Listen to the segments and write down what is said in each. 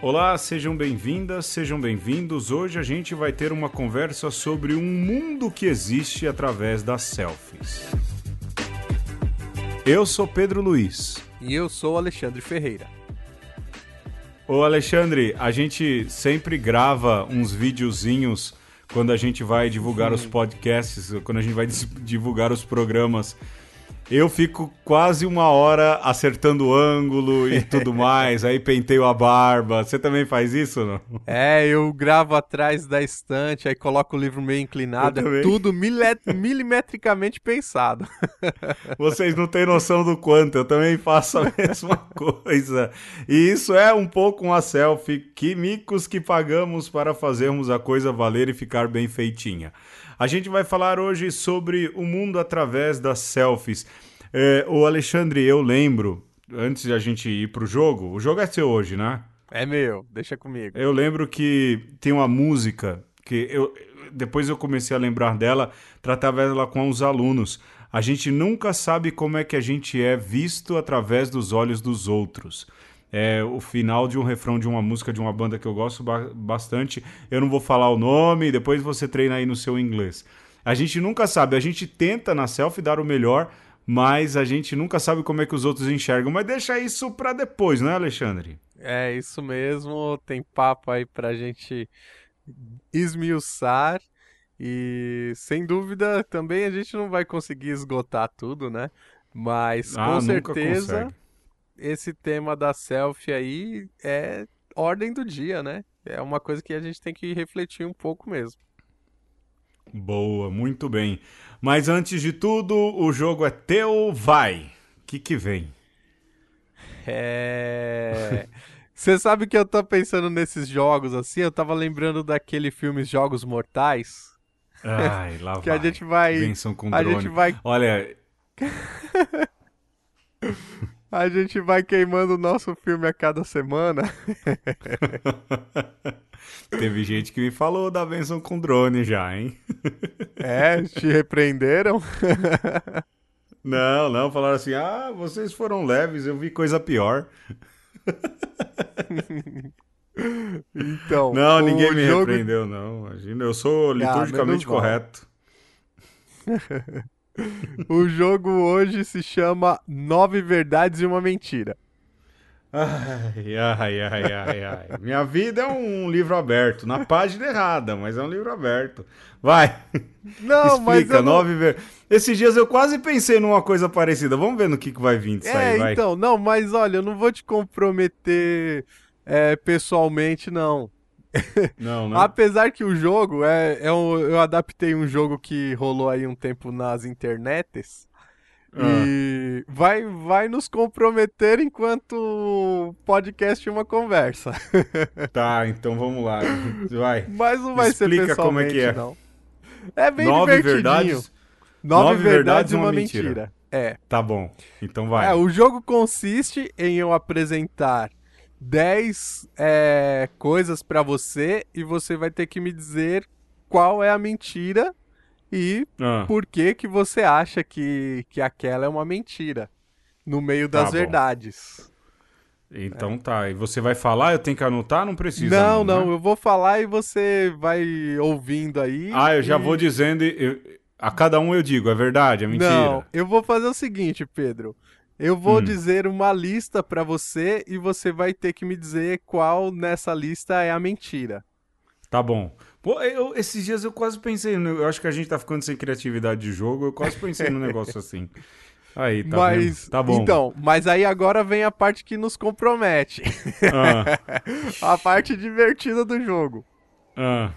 Olá, sejam bem-vindas, sejam bem-vindos. Hoje a gente vai ter uma conversa sobre um mundo que existe através das selfies. Eu sou Pedro Luiz. E eu sou Alexandre Ferreira. Ô Alexandre, a gente sempre grava uns videozinhos quando a gente vai divulgar os podcasts, quando a gente vai divulgar os programas eu fico quase uma hora acertando o ângulo e tudo mais, aí penteio a barba. Você também faz isso, não? É, eu gravo atrás da estante, aí coloco o livro meio inclinado, é tudo milimetricamente pensado. Vocês não têm noção do quanto, eu também faço a mesma coisa. E isso é um pouco uma selfie, que micos que pagamos para fazermos a coisa valer e ficar bem feitinha. A gente vai falar hoje sobre o mundo através das selfies. É, o Alexandre, eu lembro, antes de a gente ir pro jogo, o jogo é seu hoje, né? É meu, deixa comigo. Eu lembro que tem uma música que eu depois eu comecei a lembrar dela, tratava ela com os alunos. A gente nunca sabe como é que a gente é visto através dos olhos dos outros é o final de um refrão de uma música de uma banda que eu gosto ba bastante. Eu não vou falar o nome, depois você treina aí no seu inglês. A gente nunca sabe, a gente tenta na selfie dar o melhor, mas a gente nunca sabe como é que os outros enxergam. Mas deixa isso para depois, né, Alexandre? É, isso mesmo. Tem papo aí pra gente esmiuçar. E sem dúvida também a gente não vai conseguir esgotar tudo, né? Mas ah, com certeza. Consegue esse tema da selfie aí é ordem do dia, né? É uma coisa que a gente tem que refletir um pouco mesmo. Boa, muito bem. Mas antes de tudo, o jogo é teu, vai. O que que vem? É. Você sabe que eu tô pensando nesses jogos assim? Eu tava lembrando daquele filme Jogos Mortais. Ai, lá que vai. a gente vai. Benção com a drone. gente vai. Olha. A gente vai queimando o nosso filme a cada semana. Teve gente que me falou da benção com drone já, hein? É, te repreenderam? Não, não, falaram assim: ah, vocês foram leves, eu vi coisa pior. Então. Não, ninguém me jogo... repreendeu, não. Imagina, eu sou ah, liturgicamente ah, correto. o jogo hoje se chama Nove Verdades e uma Mentira. Ai, ai, ai, ai, ai. Minha vida é um livro aberto, na página errada, mas é um livro aberto. Vai. Não, Explica, mas eu nove não... ver... Esses dias eu quase pensei numa coisa parecida. Vamos ver no que, que vai vir disso é, aí, vai. então, não, mas olha, eu não vou te comprometer é, pessoalmente, não. Não, né? Apesar que o jogo é, é um, eu adaptei um jogo que rolou aí um tempo nas internets. Ah. E vai, vai nos comprometer enquanto podcast uma conversa. Tá, então vamos lá. Vai. Mas não vai Explica ser pessoalmente, como é que é. não. É bem Nove divertidinho. Verdades, nove, nove verdades e uma, uma mentira. mentira. É. Tá bom. Então vai. É, o jogo consiste em eu apresentar 10 é, coisas para você e você vai ter que me dizer qual é a mentira e ah. por que que você acha que, que aquela é uma mentira no meio das tá verdades. Então é. tá, e você vai falar, eu tenho que anotar, não precisa. Não, não, não né? eu vou falar e você vai ouvindo aí. Ah, eu e... já vou dizendo, eu, a cada um eu digo, é verdade, é mentira. Não, eu vou fazer o seguinte, Pedro. Eu vou hum. dizer uma lista para você e você vai ter que me dizer qual nessa lista é a mentira. Tá bom. Pô, eu, esses dias eu quase pensei, eu acho que a gente tá ficando sem criatividade de jogo, eu quase pensei num negócio assim. Aí, tá mas? Tá bom. Então, mas aí agora vem a parte que nos compromete. Ah. a parte divertida do jogo. Ah.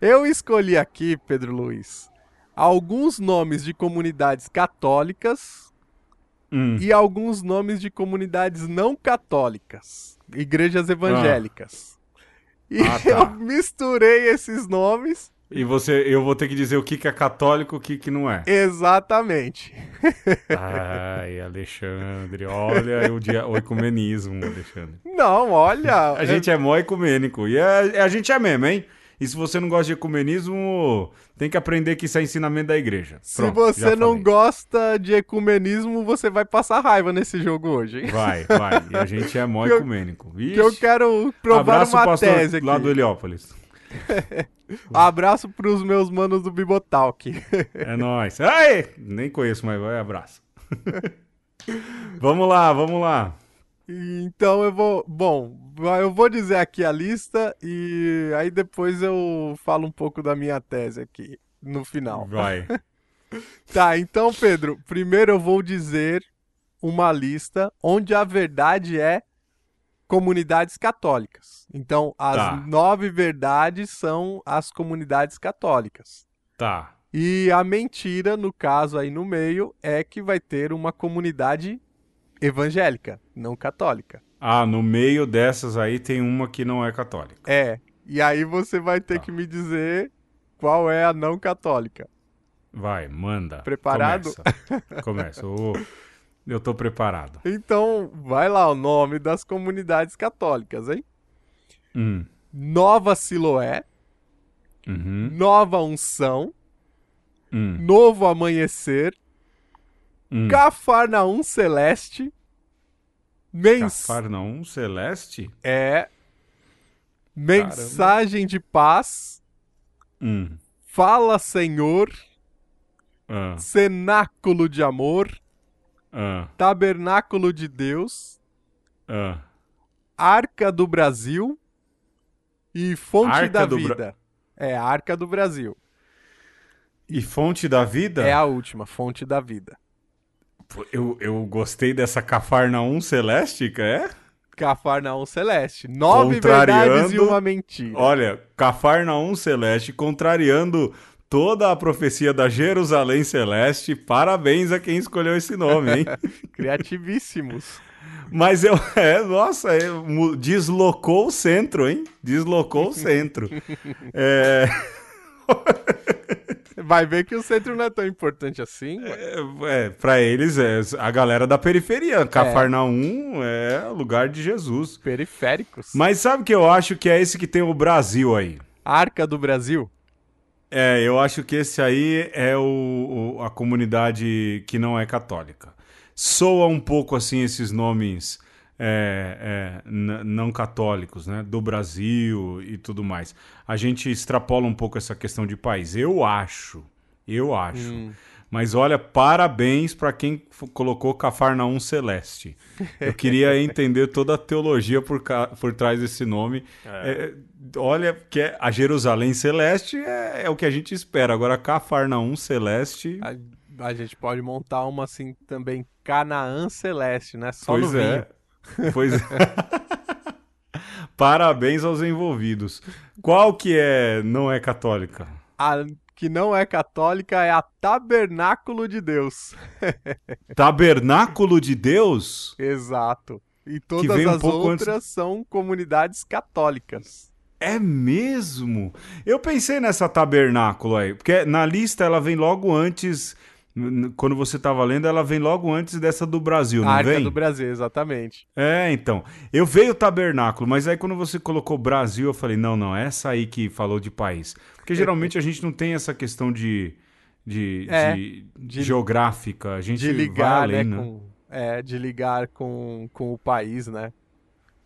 Eu escolhi aqui, Pedro Luiz, alguns nomes de comunidades católicas hum. e alguns nomes de comunidades não católicas, igrejas evangélicas. Ah. E ah, tá. eu misturei esses nomes. E você, eu vou ter que dizer o que, que é católico e o que, que não é. Exatamente. Ai, Alexandre, olha o, dia, o ecumenismo, Alexandre. Não, olha. A gente é mó ecumênico. E a, a gente é mesmo, hein? E se você não gosta de ecumenismo, tem que aprender que isso é ensinamento da igreja. Se você não gosta de ecumenismo, você vai passar raiva nesse jogo hoje. Vai, vai. E a gente é mó ecumênico. Que eu quero provar Abraço uma tese aqui. lá do Heliópolis. abraço pros meus manos do Bibotalk. é nóis. Ai, nem conheço, mas vai, abraço. vamos lá, vamos lá. Então eu vou. Bom, eu vou dizer aqui a lista e aí depois eu falo um pouco da minha tese aqui no final. Vai. tá, então, Pedro, primeiro eu vou dizer uma lista onde a verdade é comunidades católicas. Então, as tá. nove verdades são as comunidades católicas. Tá. E a mentira, no caso aí no meio, é que vai ter uma comunidade evangélica, não católica. Ah, no meio dessas aí tem uma que não é católica. É. E aí você vai ter tá. que me dizer qual é a não católica. Vai, manda. Preparado? Começa. Começa. Oh, eu tô preparado. Então, vai lá o nome das comunidades católicas, hein? Hum. Nova Siloé. Uhum. Nova Unção. Hum. Novo Amanhecer. Hum. Cafarnaum Celeste. Mens... Cafarnaum Celeste? É. Mensagem Caramba. de paz. Hum. Fala Senhor. Ah. Cenáculo de amor. Ah. Tabernáculo de Deus. Ah. Arca do Brasil. E Fonte Arca da Vida. Bra... É, Arca do Brasil. E Fonte da Vida? É a última, Fonte da Vida. Eu, eu gostei dessa Cafarnaum Celéstica, é? Cafarnaum Celeste. Nove verdades e uma mentira. Olha, Cafarnaum Celeste contrariando toda a profecia da Jerusalém Celeste. Parabéns a quem escolheu esse nome, hein? Criativíssimos. Mas eu, é, nossa, é, deslocou o centro, hein? Deslocou o centro. é... Vai ver que o centro não é tão importante assim. É, é para eles é a galera da periferia. Cafarnaum é. é lugar de Jesus. Periféricos. Mas sabe que eu acho que é esse que tem o Brasil aí? Arca do Brasil? É, eu acho que esse aí é o, o a comunidade que não é católica. Soa um pouco assim esses nomes é, é, não católicos, né, do Brasil e tudo mais. A gente extrapola um pouco essa questão de país. Eu acho, eu acho. Hum. Mas olha, parabéns para quem colocou Cafarnaum Celeste. Eu queria entender toda a teologia por, por trás desse nome. É. É, olha, que é, a Jerusalém Celeste é, é, o que a gente espera. Agora, Cafarnaum Celeste. A, a, gente pode montar uma assim também, Canaã Celeste, né? Só pois no é. Pois é. Parabéns aos envolvidos. Qual que é não é católica? A que não é católica é a Tabernáculo de Deus. Tabernáculo de Deus? Exato. E todas um as outras antes... são comunidades católicas. É mesmo? Eu pensei nessa tabernáculo aí, porque na lista ela vem logo antes quando você estava lendo, ela vem logo antes dessa do Brasil, não a Arca vem? do Brasil, exatamente. É, então. Eu veio o tabernáculo, mas aí quando você colocou Brasil, eu falei, não, não, essa aí que falou de país. Porque geralmente a gente não tem essa questão de, de, é, de, de geográfica, a gente de ligar, além, né, né? Com, é, de ligar com, com o país, né?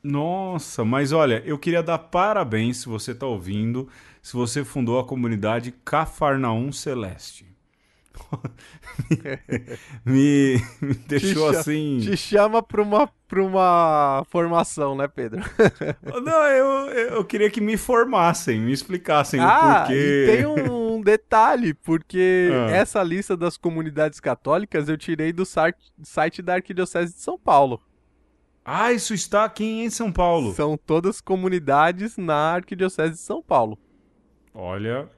Nossa, mas olha, eu queria dar parabéns se você está ouvindo, se você fundou a comunidade Cafarnaum Celeste. me, me, deixou te assim. Te chama para uma, pra uma formação, né, Pedro? Não, eu, eu queria que me formassem, me explicassem ah, o porquê. tem um detalhe, porque ah. essa lista das comunidades católicas eu tirei do site da Arquidiocese de São Paulo. Ah, isso está aqui em São Paulo. São todas comunidades na Arquidiocese de São Paulo. Olha,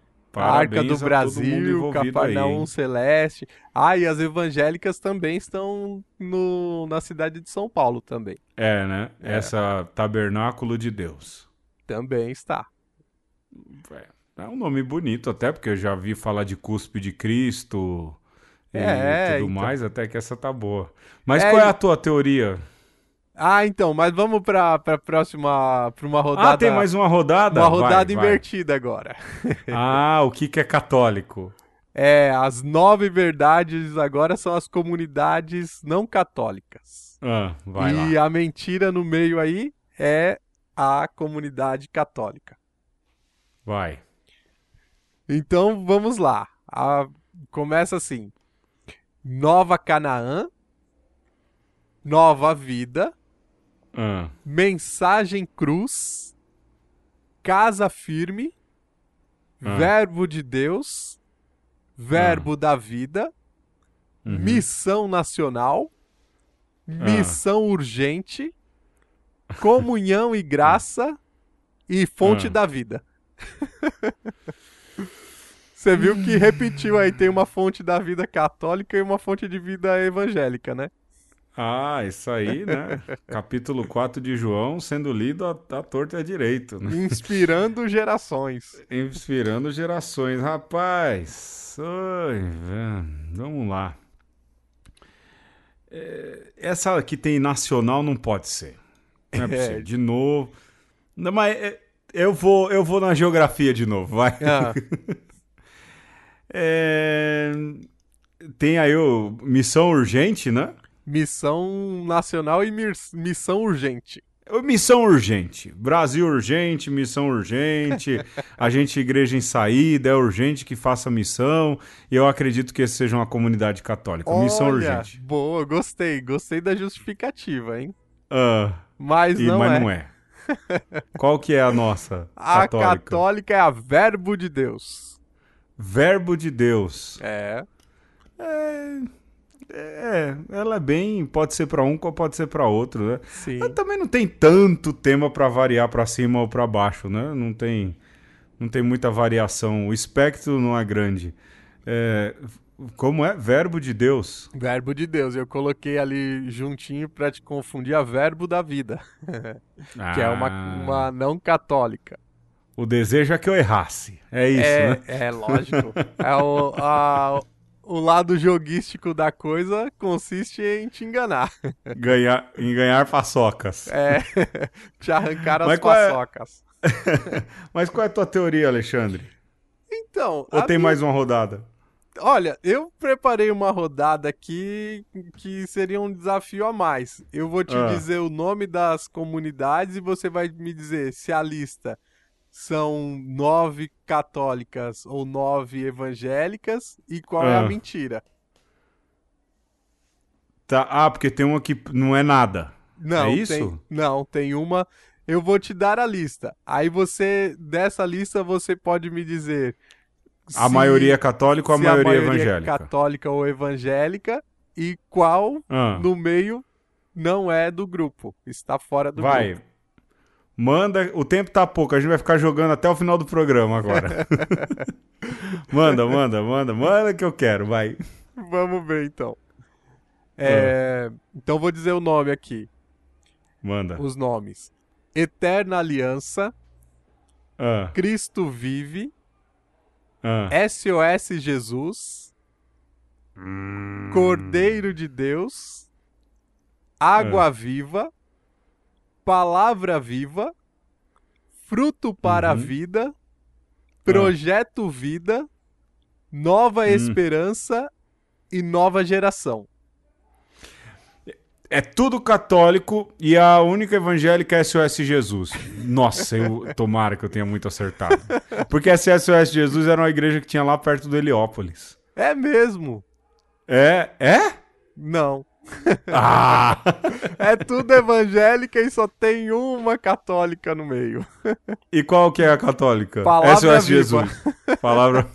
Arca do Brasil, Cafarnaum Celeste. Ah, e as evangélicas também estão no, na cidade de São Paulo também. É, né? É. Essa Tabernáculo de Deus. Também está. É, é um nome bonito até, porque eu já vi falar de cuspe de Cristo e é, tudo então... mais, até que essa tá boa. Mas é, qual é a tua teoria? Ah, então, mas vamos pra, pra próxima. pra uma rodada. Ah, tem mais uma rodada? Uma rodada vai, invertida vai. agora. ah, o que, que é católico? É, as nove verdades agora são as comunidades não católicas. Ah, vai e lá. a mentira no meio aí é a comunidade católica. Vai. Então vamos lá. A... Começa assim: Nova Canaã, Nova Vida, ah. Mensagem Cruz, Casa Firme, ah. Verbo de Deus, Verbo ah. da Vida, uhum. Missão Nacional, Missão Urgente, Comunhão e Graça e Fonte da Vida. Você viu que repetiu aí, tem uma fonte da vida católica e uma fonte de vida evangélica, né? Ah, isso aí, né? Capítulo 4 de João sendo lido à, torta e à direito. Né? Inspirando gerações. Inspirando gerações. Rapaz, oi, vamos lá. É, essa que tem nacional não pode ser. Não é possível. É. De novo. Não, mas é, eu vou, eu vou na geografia de novo, vai. Ah. É... Tem aí o Missão Urgente, né? Missão Nacional e Missão Urgente. Missão urgente. Brasil urgente, missão urgente. a gente, igreja em saída, é urgente que faça missão. E eu acredito que seja uma comunidade católica. Olha, missão urgente. Boa, gostei. Gostei da justificativa, hein? Uh, mas e, não mas é. não é. Qual que é a nossa? A católica? católica é a Verbo de Deus. Verbo de Deus. É. É. É, ela é bem. Pode ser para um, pode ser para outro, né? Sim. Mas também não tem tanto tema para variar para cima ou para baixo, né? Não tem, não tem muita variação. O espectro não é grande. É, como é? Verbo de Deus. Verbo de Deus. Eu coloquei ali juntinho para te confundir a verbo da vida, que é uma, ah. uma não católica. O desejo é que eu errasse. É isso, é, né? É, lógico. é o, a, o lado joguístico da coisa consiste em te enganar. Ganhar, em ganhar paçocas. É, te arrancar as Mas paçocas. É... Mas qual é a tua teoria, Alexandre? Então. Ou tem minha... mais uma rodada? Olha, eu preparei uma rodada aqui que seria um desafio a mais. Eu vou te ah. dizer o nome das comunidades e você vai me dizer se a lista são nove católicas ou nove evangélicas e qual ah. é a ah. mentira. Tá, ah, porque tem uma que não é nada. Não, é isso? Tem, não, tem uma. Eu vou te dar a lista. Aí você, dessa lista, você pode me dizer. A se, maioria é católica ou a maioria, a maioria é evangélica? É católica ou evangélica e qual ah. no meio não é do grupo, está fora do Vai. grupo. Vai. Manda, o tempo tá pouco, a gente vai ficar jogando até o final do programa agora. manda, manda, manda, manda que eu quero, vai. Vamos ver então. É, ah. Então vou dizer o nome aqui. Manda. Os nomes: Eterna Aliança, ah. Cristo Vive, ah. SOS Jesus, hum. Cordeiro de Deus, Água ah. Viva Palavra Viva, Fruto para uhum. a Vida, Projeto ah. Vida, Nova hum. Esperança e Nova Geração. É tudo católico e a única evangélica é SOS Jesus. Nossa, eu tomara que eu tenha muito acertado. Porque essa SOS Jesus era uma igreja que tinha lá perto do Heliópolis. É mesmo? É? É? Não. Ah! é tudo evangélica e só tem uma católica no meio. E qual que é a católica? Palavra SOS viva. Jesus. Palavra.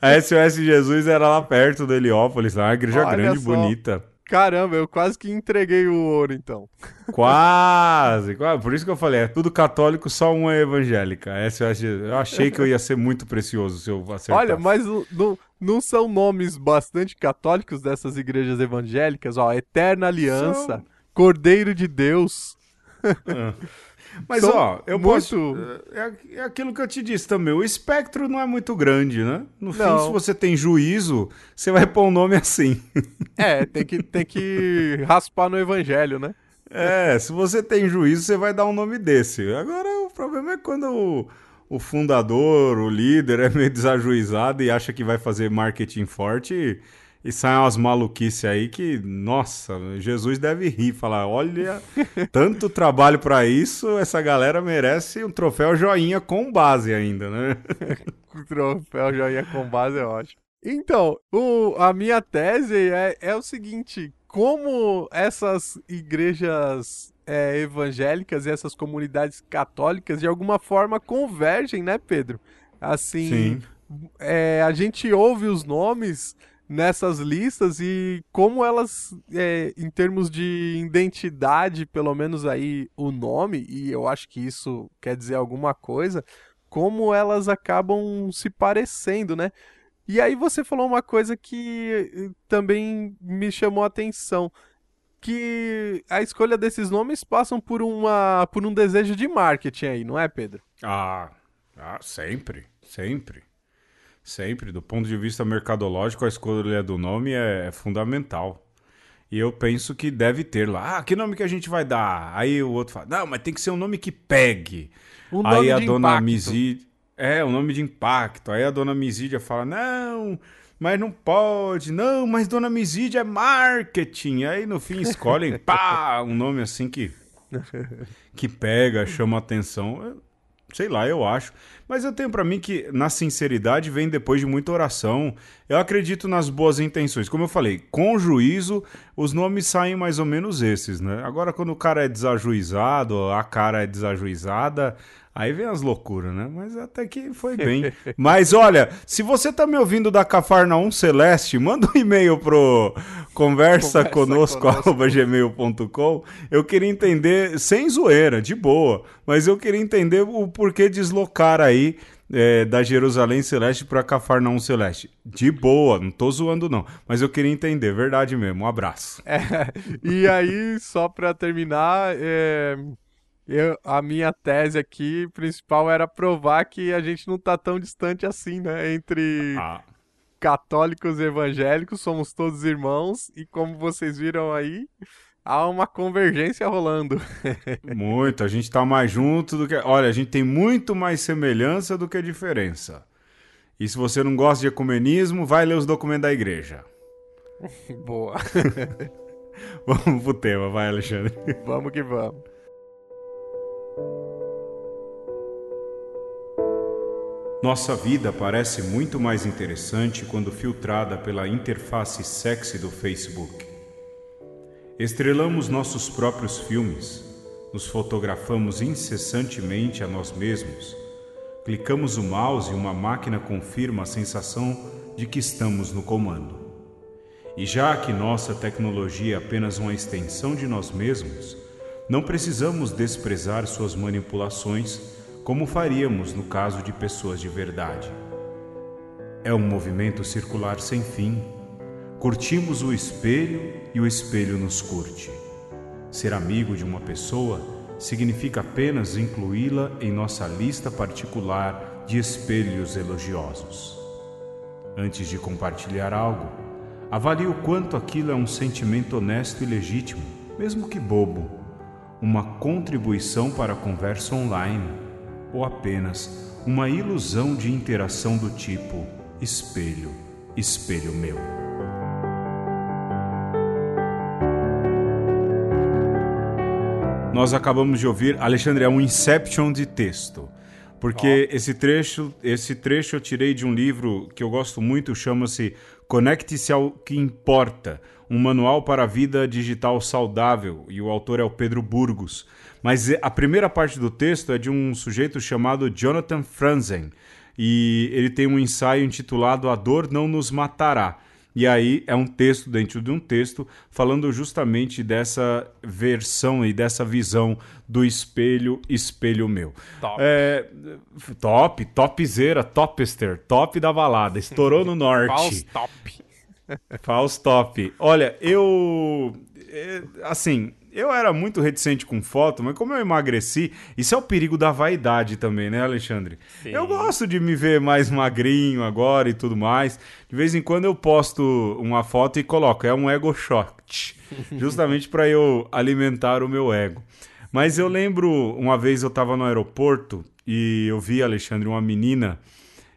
A SOS Jesus era lá perto do Heliópolis, lá, uma igreja Olha grande, só. bonita. Caramba, eu quase que entreguei o ouro, então. Quase, quase. Por isso que eu falei, é tudo católico, só uma é evangélica. SOS Jesus. Eu achei que eu ia ser muito precioso se eu acertasse. Olha, mas não, não são nomes bastante católicos dessas igrejas evangélicas? Ó, Eterna Aliança, são... Cordeiro de Deus. Ah. Mas, São ó, eu muito... posso. É, é, aquilo que eu te disse também. O espectro não é muito grande, né? No não. fim, se você tem juízo, você vai pôr um nome assim. É, tem que, tem que raspar no evangelho, né? É, se você tem juízo, você vai dar um nome desse. Agora, o problema é quando o, fundador, o líder, é meio desajuizado e acha que vai fazer marketing forte. E e saem umas maluquices aí que, nossa, Jesus deve rir, falar, olha, tanto trabalho para isso, essa galera merece um troféu joinha com base ainda, né? troféu joinha com base é ótimo. Então, o, a minha tese é, é o seguinte, como essas igrejas é, evangélicas e essas comunidades católicas de alguma forma convergem, né, Pedro? Assim, é, a gente ouve os nomes nessas listas e como elas, é, em termos de identidade, pelo menos aí o nome, e eu acho que isso quer dizer alguma coisa, como elas acabam se parecendo, né? E aí você falou uma coisa que eh, também me chamou a atenção, que a escolha desses nomes passam por uma por um desejo de marketing aí, não é, Pedro? Ah, ah sempre, sempre. Sempre, do ponto de vista mercadológico, a escolha do nome é, é fundamental. E eu penso que deve ter lá. Ah, que nome que a gente vai dar? Aí o outro fala, não, mas tem que ser um nome que pegue. Um Aí a dona Mizídia. É, um nome de impacto. Aí a dona Mizídia fala, não, mas não pode. Não, mas dona Mizídia é marketing. Aí no fim escolhem, pá, um nome assim que. que pega, chama atenção. Sei lá, eu acho. Mas eu tenho para mim que na sinceridade vem depois de muita oração. Eu acredito nas boas intenções. Como eu falei, com juízo, os nomes saem mais ou menos esses, né? Agora, quando o cara é desajuizado, a cara é desajuizada, Aí vem as loucuras, né? Mas até que foi bem. Mas olha, se você tá me ouvindo da Cafarnaum Celeste, manda um e-mail pro conversa, conversa conosco, Eu queria entender, sem zoeira, de boa, mas eu queria entender o porquê deslocar aí é, da Jerusalém Celeste para Cafarnaum Celeste. De boa, não tô zoando não, mas eu queria entender, verdade mesmo. Um abraço. É, e aí, só para terminar, é, eu, a minha tese aqui principal era provar que a gente não tá tão distante assim, né? Entre ah. católicos e evangélicos, somos todos irmãos, e como vocês viram aí, há uma convergência rolando. muito, a gente tá mais junto do que. Olha, a gente tem muito mais semelhança do que diferença. E se você não gosta de ecumenismo, vai ler os documentos da igreja. Boa. vamos pro tema, vai, Alexandre. Vamos que vamos. Nossa vida parece muito mais interessante quando filtrada pela interface sexy do Facebook. Estrelamos nossos próprios filmes, nos fotografamos incessantemente a nós mesmos, clicamos o mouse e uma máquina confirma a sensação de que estamos no comando. E já que nossa tecnologia é apenas uma extensão de nós mesmos, não precisamos desprezar suas manipulações como faríamos no caso de pessoas de verdade. É um movimento circular sem fim. Curtimos o espelho e o espelho nos curte. Ser amigo de uma pessoa significa apenas incluí-la em nossa lista particular de espelhos elogiosos. Antes de compartilhar algo, avalie o quanto aquilo é um sentimento honesto e legítimo, mesmo que bobo, uma contribuição para a conversa online ou apenas uma ilusão de interação do tipo espelho, espelho meu. Nós acabamos de ouvir, Alexandre, é um Inception de texto. Porque oh. esse trecho, esse trecho eu tirei de um livro que eu gosto muito, chama-se Conecte-se ao que importa, um manual para a vida digital saudável, e o autor é o Pedro Burgos. Mas a primeira parte do texto é de um sujeito chamado Jonathan Franzen. E ele tem um ensaio intitulado A Dor Não Nos Matará. E aí é um texto dentro de um texto falando justamente dessa versão e dessa visão do espelho, espelho meu. Top. É, top, topzera, topster, top da balada. Estourou no norte. False top. False top. Olha, eu... É, assim, eu era muito reticente com foto, mas como eu emagreci, isso é o perigo da vaidade também, né, Alexandre? Sim. Eu gosto de me ver mais magrinho agora e tudo mais. De vez em quando eu posto uma foto e coloco, é um ego shot, justamente para eu alimentar o meu ego. Mas eu lembro, uma vez eu estava no aeroporto e eu vi, Alexandre, uma menina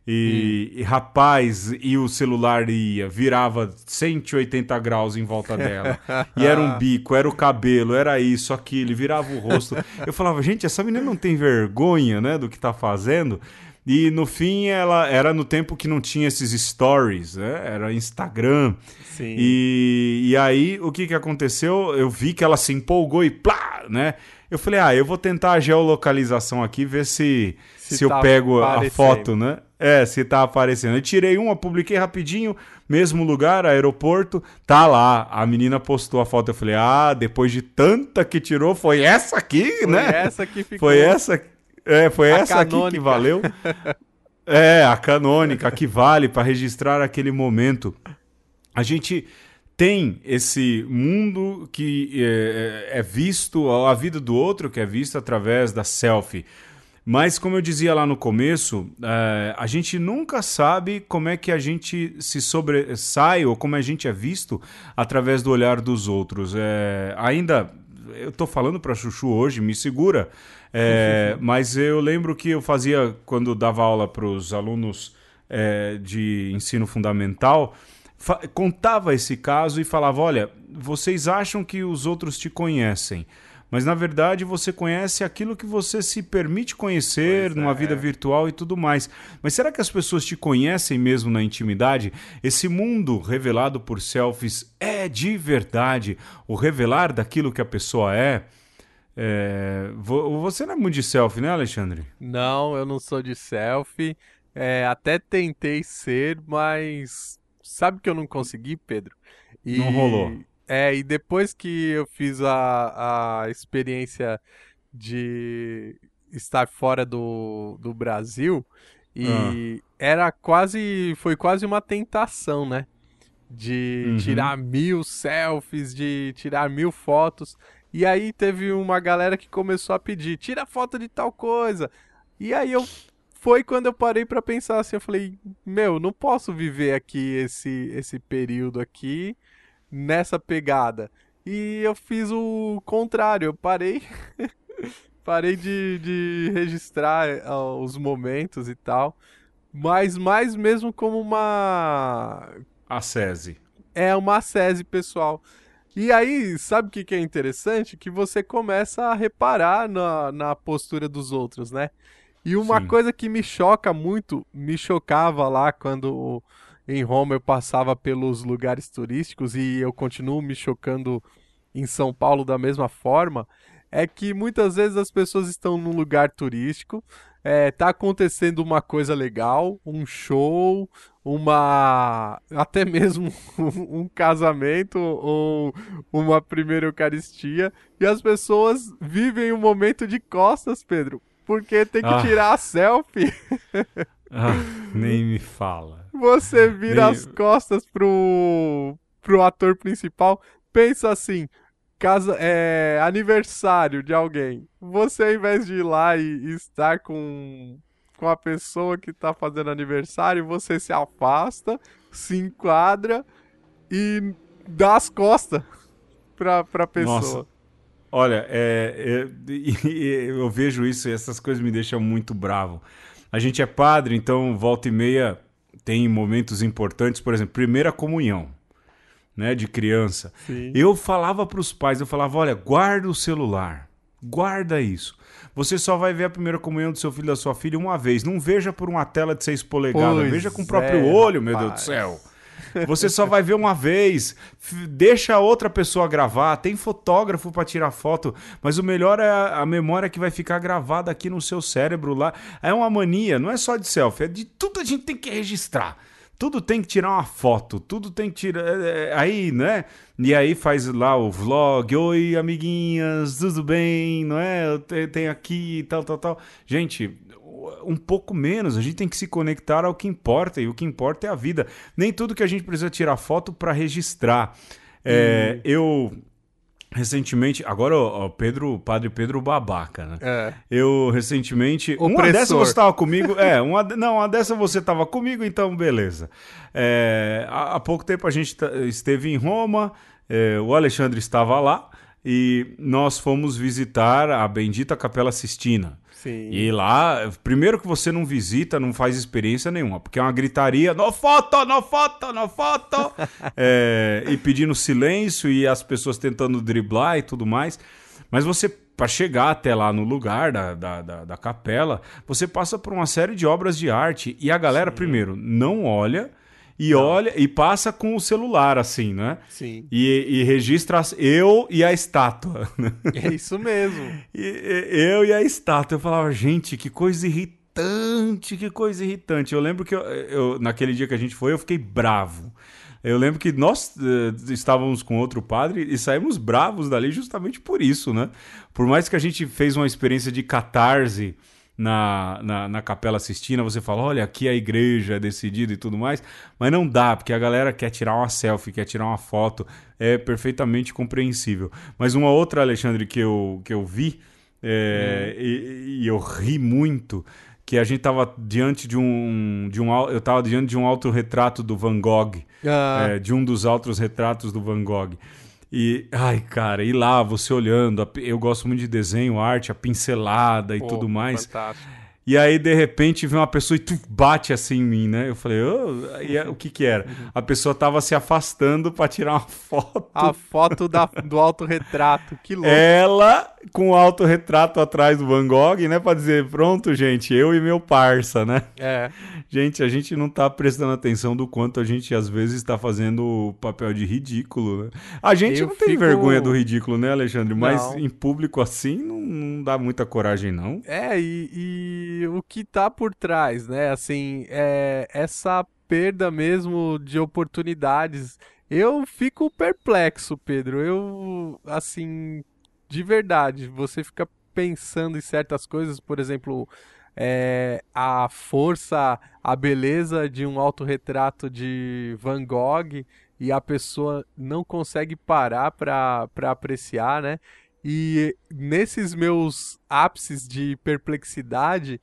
e, hum. e, rapaz, e o celular ia, virava 180 graus em volta dela. e era um bico, era o cabelo, era isso, aquilo, virava o rosto. Eu falava, gente, essa menina não tem vergonha, né, do que tá fazendo. E no fim ela era no tempo que não tinha esses stories, né? era Instagram. Sim. E, e aí o que, que aconteceu? Eu vi que ela se empolgou e plá, né? Eu falei, ah, eu vou tentar a geolocalização aqui, ver se, se, se tá eu pego a foto, né? É, se tá aparecendo. Eu tirei uma, publiquei rapidinho, mesmo lugar, aeroporto, tá lá. A menina postou a foto. Eu falei, ah, depois de tanta que tirou, foi essa aqui, foi né? Foi essa que ficou. Foi essa, é, foi essa canônica. aqui que valeu. é, a canônica, que vale para registrar aquele momento. A gente tem esse mundo que é, é visto, a vida do outro que é vista através da selfie. Mas, como eu dizia lá no começo, é, a gente nunca sabe como é que a gente se sobressai ou como a gente é visto através do olhar dos outros. É, ainda, eu estou falando para Chuchu hoje, me segura, é, mas eu lembro que eu fazia, quando dava aula para os alunos é, de ensino fundamental, contava esse caso e falava: olha, vocês acham que os outros te conhecem mas na verdade você conhece aquilo que você se permite conhecer pois numa é. vida virtual e tudo mais. Mas será que as pessoas te conhecem mesmo na intimidade? Esse mundo revelado por selfies é de verdade o revelar daquilo que a pessoa é? é... Você não é muito de selfie, né, Alexandre? Não, eu não sou de selfie. É, até tentei ser, mas sabe que eu não consegui, Pedro? E... Não rolou. É, e depois que eu fiz a, a experiência de estar fora do, do Brasil, e ah. era quase. Foi quase uma tentação, né? De uhum. tirar mil selfies, de tirar mil fotos. E aí teve uma galera que começou a pedir: tira foto de tal coisa. E aí eu. Foi quando eu parei para pensar assim, eu falei, meu, não posso viver aqui esse, esse período aqui nessa pegada. E eu fiz o contrário, eu parei. parei de, de registrar uh, os momentos e tal. Mas mais mesmo como uma. Acese. É, uma acese pessoal. E aí, sabe o que, que é interessante? Que você começa a reparar na, na postura dos outros, né? E uma Sim. coisa que me choca muito, me chocava lá quando em Roma eu passava pelos lugares turísticos e eu continuo me chocando em São Paulo da mesma forma, é que muitas vezes as pessoas estão num lugar turístico, é, tá acontecendo uma coisa legal, um show, uma até mesmo um casamento ou uma primeira Eucaristia, e as pessoas vivem um momento de costas, Pedro, porque tem que ah. tirar a selfie. ah, nem me fala. Você vira as costas pro, pro ator principal, pensa assim, casa, é, aniversário de alguém. Você, ao invés de ir lá e, e estar com, com a pessoa que tá fazendo aniversário, você se afasta, se enquadra e dá as costas pra, pra pessoa. Nossa. Olha, é, é, eu vejo isso e essas coisas me deixam muito bravo. A gente é padre, então volta e meia tem momentos importantes, por exemplo, primeira comunhão, né, de criança. Sim. Eu falava para os pais, eu falava, olha, guarda o celular, guarda isso. Você só vai ver a primeira comunhão do seu filho e da sua filha uma vez. Não veja por uma tela de 6 polegadas, pois veja com o próprio é, olho, meu Deus do céu. Você só vai ver uma vez. Deixa outra pessoa gravar. Tem fotógrafo para tirar foto. Mas o melhor é a, memória que vai ficar gravada aqui no seu cérebro lá. É uma mania, não é só de selfie, é de tudo a gente tem que registrar tudo tem que tirar uma foto, tudo tem que tirar. É, é, aí, né? E aí faz lá o vlog, oi amiguinhas, tudo bem, não é? Tem aqui, tal, tal, tal. Gente, um pouco menos. A gente tem que se conectar ao que importa e o que importa é a vida. Nem tudo que a gente precisa tirar foto para registrar. É, hum. Eu recentemente, agora o Pedro, Padre Pedro Babaca, né? É. Eu recentemente, Opressor. uma dessa você estava comigo, é, uma, não, uma dessa você estava comigo, então beleza. É, há, há, pouco tempo a gente esteve em Roma, é, o Alexandre estava lá e nós fomos visitar a bendita Capela Sistina. Sim. E lá, primeiro que você não visita, não faz experiência nenhuma, porque é uma gritaria, no foto, no foto, no foto, é, e pedindo silêncio e as pessoas tentando driblar e tudo mais. Mas você, para chegar até lá no lugar da, da, da, da, capela, você passa por uma série de obras de arte e a galera, Sim. primeiro, não olha e olha e passa com o celular assim, né? Sim. E, e registra eu e a estátua. É isso mesmo. e, eu e a estátua. Eu falava, gente, que coisa irritante, que coisa irritante. Eu lembro que eu, eu, naquele dia que a gente foi, eu fiquei bravo. Eu lembro que nós uh, estávamos com outro padre e saímos bravos dali justamente por isso, né? Por mais que a gente fez uma experiência de catarse na, na, na, Capela Sistina, você fala, olha, aqui a igreja é decidida e tudo mais, mas não dá, porque a galera quer tirar uma selfie, quer tirar uma foto, é perfeitamente compreensível. Mas uma outra, Alexandre, que eu, que eu vi, é, hum. e, e, eu ri muito, que a gente estava diante de um, de um eu estava diante de um autorretrato do Van Gogh, ah. é, de um dos autorretratos do Van Gogh. E, ai, cara, e lá você olhando, eu gosto muito de desenho, arte, a pincelada e Pô, tudo mais. Fantástico. E aí, de repente, vem uma pessoa e tu bate assim em mim, né? Eu falei, oh, e o que que era? A pessoa tava se afastando para tirar uma foto. A foto da, do autorretrato, que louco. Ela com o autorretrato atrás do Van Gogh, né? Pra dizer, pronto, gente, eu e meu parça, né? É. Gente, a gente não tá prestando atenção do quanto a gente às vezes está fazendo o papel de ridículo, né? A gente eu não tem vergonha do ridículo, né, Alexandre? Mas não. em público assim não, não dá muita coragem, não. É, e... e o que tá por trás, né? Assim, é essa perda mesmo de oportunidades. Eu fico perplexo, Pedro. Eu, assim, de verdade, você fica pensando em certas coisas, por exemplo, é, a força, a beleza de um autorretrato de Van Gogh e a pessoa não consegue parar para apreciar, né? E nesses meus ápices de perplexidade,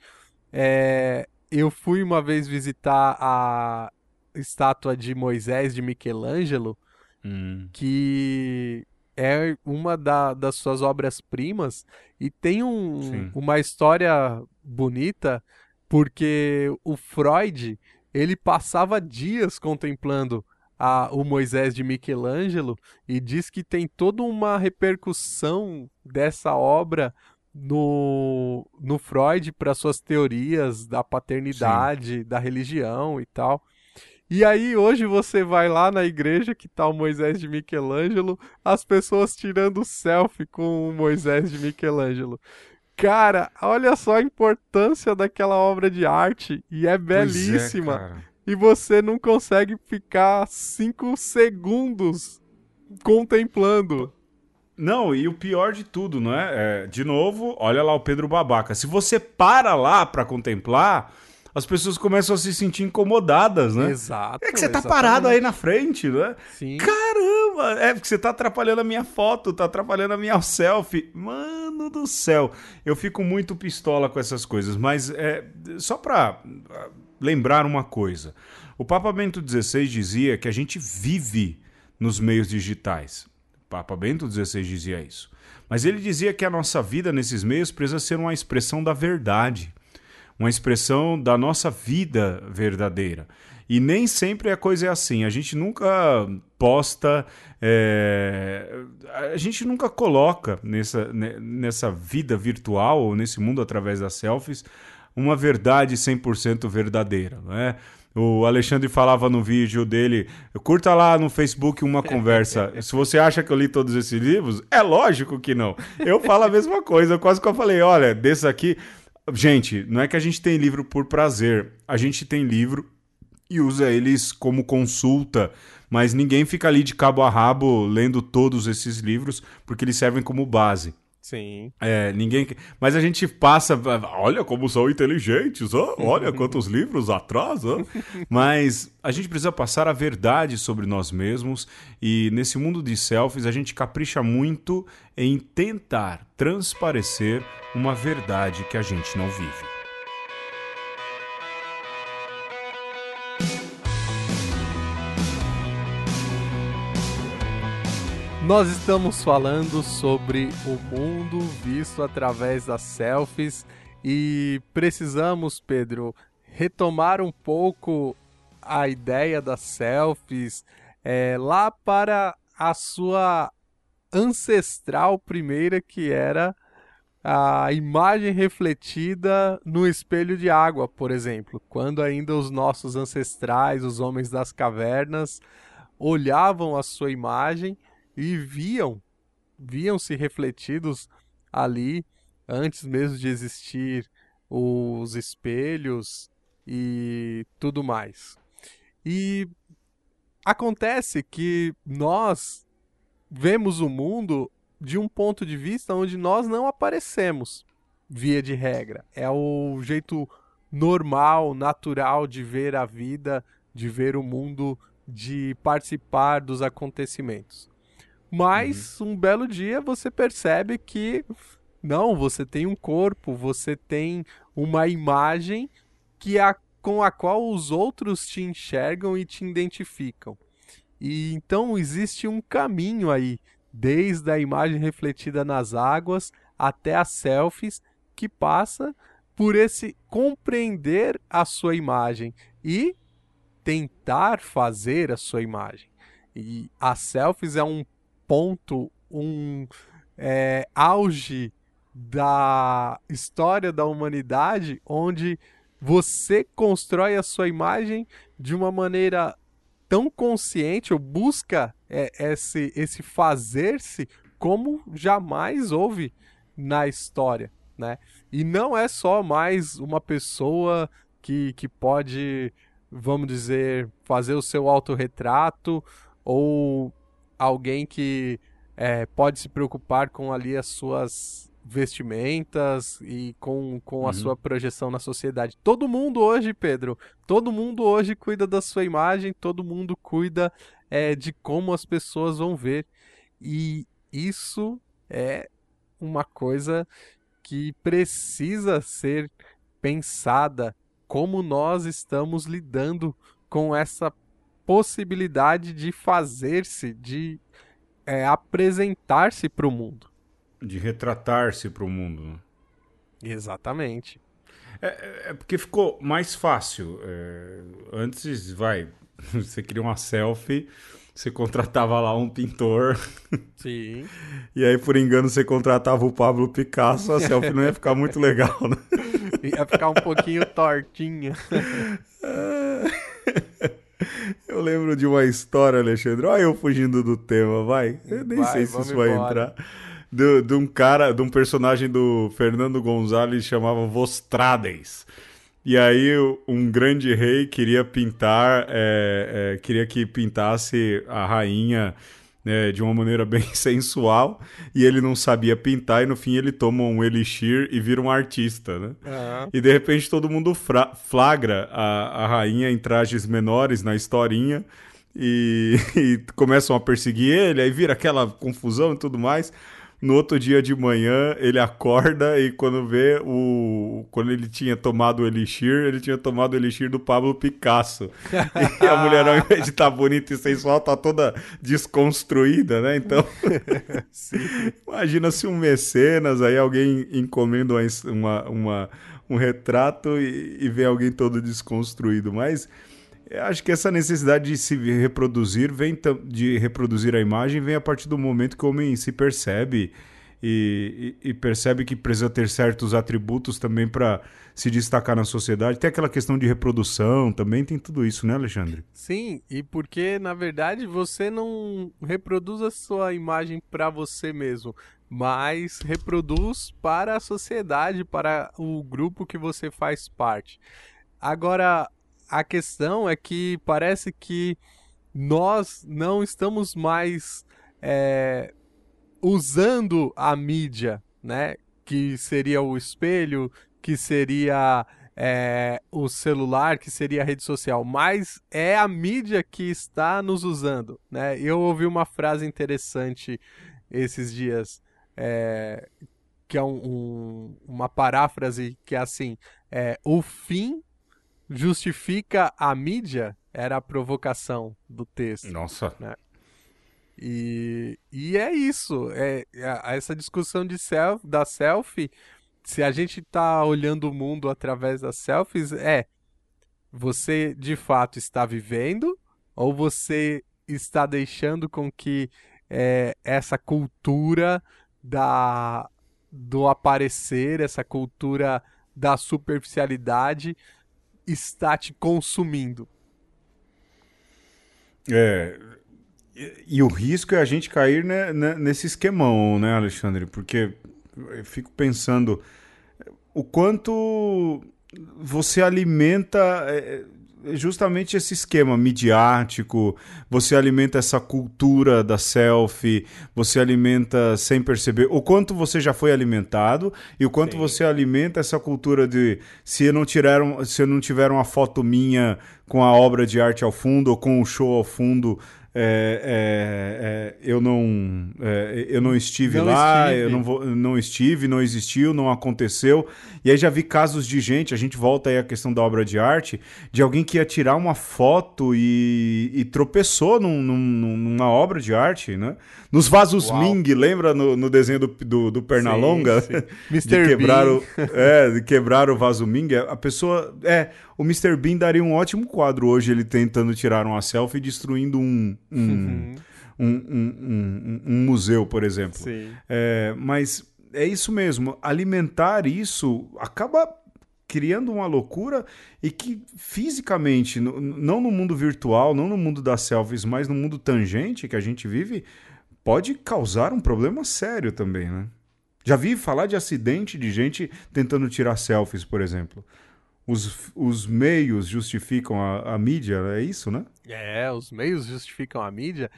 é, eu fui uma vez visitar a estátua de Moisés de Michelangelo, hum. que é uma da, das suas obras-primas e tem um, uma história bonita porque o Freud ele passava dias contemplando a, o Moisés de Michelangelo e diz que tem toda uma repercussão dessa obra no, no Freud para suas teorias da paternidade, Sim. da religião e tal. E aí hoje você vai lá na igreja que tá o Moisés de Michelangelo, as pessoas tirando selfie com o Moisés de Michelangelo. Cara, olha só a importância daquela obra de arte e é, é belíssima. E você não consegue ficar cinco segundos contemplando. Não, e o pior de tudo, não é? é? De novo, olha lá o Pedro Babaca. Se você para lá para contemplar, as pessoas começam a se sentir incomodadas, né? Exato. É que você tá exatamente. parado aí na frente, né? Sim. Caramba! É porque você tá atrapalhando a minha foto, tá atrapalhando a minha selfie. Mano do céu. Eu fico muito pistola com essas coisas, mas é só pra lembrar uma coisa. O Papa Bento XVI dizia que a gente vive nos meios digitais. O Papa Bento XVI dizia isso. Mas ele dizia que a nossa vida nesses meios precisa ser uma expressão da verdade, uma expressão da nossa vida verdadeira. E nem sempre a coisa é assim. A gente nunca posta, é... a gente nunca coloca nessa, nessa vida virtual ou nesse mundo através das selfies uma verdade 100% verdadeira, não é? O Alexandre falava no vídeo dele, curta lá no Facebook uma conversa. Se você acha que eu li todos esses livros, é lógico que não. Eu falo a mesma coisa, quase que eu falei, olha, desse aqui, gente, não é que a gente tem livro por prazer, a gente tem livro e usa eles como consulta, mas ninguém fica ali de cabo a rabo lendo todos esses livros porque eles servem como base. Sim. É, ninguém. Mas a gente passa. Olha como são inteligentes, ó, olha quantos livros atrás. Ó. Mas a gente precisa passar a verdade sobre nós mesmos. E nesse mundo de selfies, a gente capricha muito em tentar transparecer uma verdade que a gente não vive. Nós estamos falando sobre o mundo visto através das selfies e precisamos, Pedro, retomar um pouco a ideia das selfies é, lá para a sua ancestral primeira, que era a imagem refletida no espelho de água, por exemplo, quando ainda os nossos ancestrais, os homens das cavernas, olhavam a sua imagem e viam, viam-se refletidos ali antes mesmo de existir os espelhos e tudo mais. E acontece que nós vemos o mundo de um ponto de vista onde nós não aparecemos, via de regra. É o jeito normal, natural de ver a vida, de ver o mundo, de participar dos acontecimentos. Mas uhum. um belo dia você percebe que não, você tem um corpo, você tem uma imagem que a, com a qual os outros te enxergam e te identificam. E então existe um caminho aí, desde a imagem refletida nas águas até as selfies, que passa por esse compreender a sua imagem e tentar fazer a sua imagem. E as selfies é um ponto, um é, auge da história da humanidade onde você constrói a sua imagem de uma maneira tão consciente ou busca é, esse, esse fazer-se como jamais houve na história, né? E não é só mais uma pessoa que, que pode, vamos dizer, fazer o seu autorretrato ou alguém que é, pode se preocupar com ali as suas vestimentas e com, com a uhum. sua projeção na sociedade. Todo mundo hoje, Pedro, todo mundo hoje cuida da sua imagem, todo mundo cuida é, de como as pessoas vão ver. E isso é uma coisa que precisa ser pensada como nós estamos lidando com essa possibilidade de fazer-se, de é, apresentar-se para o mundo. De retratar-se para o mundo. Né? Exatamente. É, é, é, porque ficou mais fácil. É, antes, vai, você queria uma selfie, você contratava lá um pintor. Sim. e aí, por engano, você contratava o Pablo Picasso, a selfie não ia ficar muito legal, né? ia ficar um pouquinho tortinha. Eu lembro de uma história, Alexandre. Olha eu fugindo do tema, vai. Eu nem vai, sei se isso vai entrar. De, de, um cara, de um personagem do Fernando Gonzalez chamava Vostrades. E aí um grande rei queria pintar, é, é, queria que pintasse a rainha né, de uma maneira bem sensual, e ele não sabia pintar, e no fim ele toma um elixir e vira um artista, né? Uhum. E de repente todo mundo flagra a, a rainha em trajes menores na historinha, e, e começam a perseguir ele, aí vira aquela confusão e tudo mais. No outro dia de manhã, ele acorda e quando vê o. Quando ele tinha tomado o Elixir, ele tinha tomado o Elixir do Pablo Picasso. e a mulher, ao invés de estar tá bonita e sensual, tá toda desconstruída, né? Então. imagina se um mecenas aí, alguém encomenda uma, uma, um retrato e, e vê alguém todo desconstruído. Mas eu acho que essa necessidade de se reproduzir vem de reproduzir a imagem vem a partir do momento que o homem se percebe e, e, e percebe que precisa ter certos atributos também para se destacar na sociedade. Tem aquela questão de reprodução também, tem tudo isso, né, Alexandre? Sim, e porque na verdade você não reproduz a sua imagem para você mesmo, mas reproduz para a sociedade, para o grupo que você faz parte. Agora, a questão é que parece que nós não estamos mais é, usando a mídia né? Que seria o espelho, que seria é, o celular, que seria a rede social, mas é a mídia que está nos usando, né? Eu ouvi uma frase interessante esses dias, é, que é um, um, uma paráfrase que é assim: é, o fim justifica a mídia, era a provocação do texto. Nossa. Né? E, e é isso. É, é, essa discussão de self, da selfie, se a gente está olhando o mundo através das selfies, é você de fato está vivendo ou você está deixando com que é, essa cultura da, do aparecer, essa cultura da superficialidade está te consumindo. É. E, e, o risco é a gente cair né, nesse esquemão, né, Alexandre? Porque eu fico pensando o quanto você alimenta. É, justamente esse esquema midiático, você alimenta essa cultura da selfie, você alimenta sem perceber o quanto você já foi alimentado e o quanto Sim. você alimenta essa cultura de se eu não tiveram, se eu não tiver uma foto minha com a obra de arte ao fundo ou com o show ao fundo, é, é, é, eu não é, eu não estive não lá, estive. eu não, vou, não estive, não existiu, não aconteceu. E aí já vi casos de gente, a gente volta aí à questão da obra de arte, de alguém que ia tirar uma foto e, e tropeçou num, num, numa obra de arte, né? Nos vasos Uau. Ming, lembra no, no desenho do, do, do Pernalonga? Sim, sim. de quebrar o, é, de quebrar o vaso Ming. A pessoa. É, o Mr. Bean daria um ótimo quadro hoje, ele tentando tirar uma selfie e destruindo um. Um, uhum. um, um, um, museu, por exemplo. É, mas é isso mesmo. Alimentar isso acaba criando uma loucura e que fisicamente, não no mundo virtual, não no mundo das selfies, mas no mundo tangente que a gente vive, pode causar um problema sério também, né? Já vi falar de acidente de gente tentando tirar selfies, por exemplo. Os, os meios justificam a, a mídia, é isso, né? É, os meios justificam a mídia.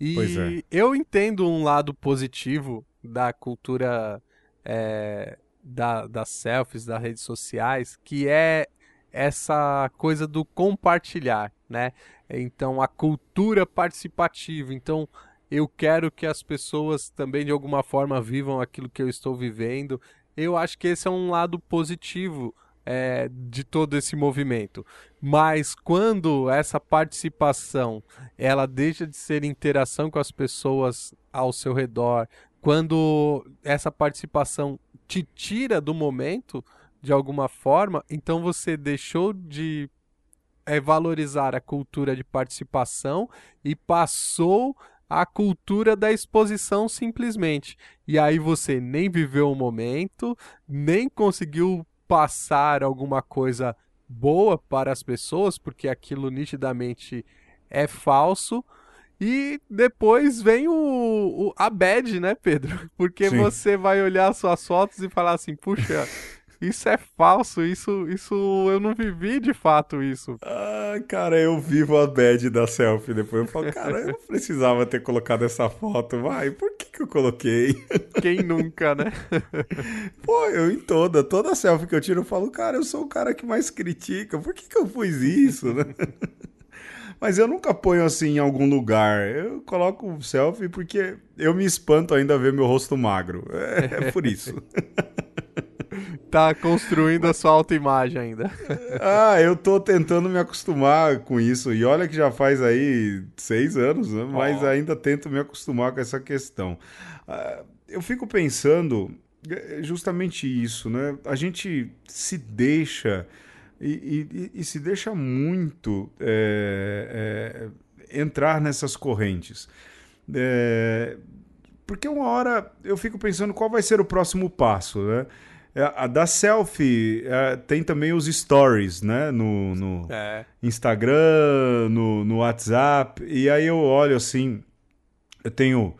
E é. eu entendo um lado positivo da cultura é, da, das selfies, das redes sociais, que é essa coisa do compartilhar, né? Então, a cultura participativa. Então, eu quero que as pessoas também de alguma forma vivam aquilo que eu estou vivendo. Eu acho que esse é um lado positivo é, de todo esse movimento. Mas quando essa participação ela deixa de ser interação com as pessoas ao seu redor, quando essa participação te tira do momento de alguma forma, então você deixou de é, valorizar a cultura de participação e passou a cultura da exposição simplesmente. E aí você nem viveu o momento, nem conseguiu passar alguma coisa boa para as pessoas, porque aquilo nitidamente é falso. E depois vem o, o a bad, né, Pedro? Porque Sim. você vai olhar suas fotos e falar assim, puxa, isso é falso, isso, isso eu não vivi de fato isso. Ah, cara, eu vivo a bad da selfie depois. Eu falo, cara, eu não precisava ter colocado essa foto, vai, por que eu coloquei? Quem nunca, né? Pô, eu em toda, toda selfie que eu tiro, eu falo, cara, eu sou o cara que mais critica, por que que eu fiz isso, né? Mas eu nunca ponho assim em algum lugar. Eu coloco selfie porque eu me espanto ainda ver meu rosto magro. É, é por isso. Tá construindo a sua autoimagem ainda. ah, eu tô tentando me acostumar com isso. E olha que já faz aí seis anos, né? mas oh. ainda tento me acostumar com essa questão. Uh, eu fico pensando é, justamente isso, né? A gente se deixa e, e, e se deixa muito é, é, entrar nessas correntes. É, porque uma hora eu fico pensando qual vai ser o próximo passo, né? É, a da selfie é, tem também os stories, né? No, no é. Instagram, no, no WhatsApp. E aí eu olho assim, eu tenho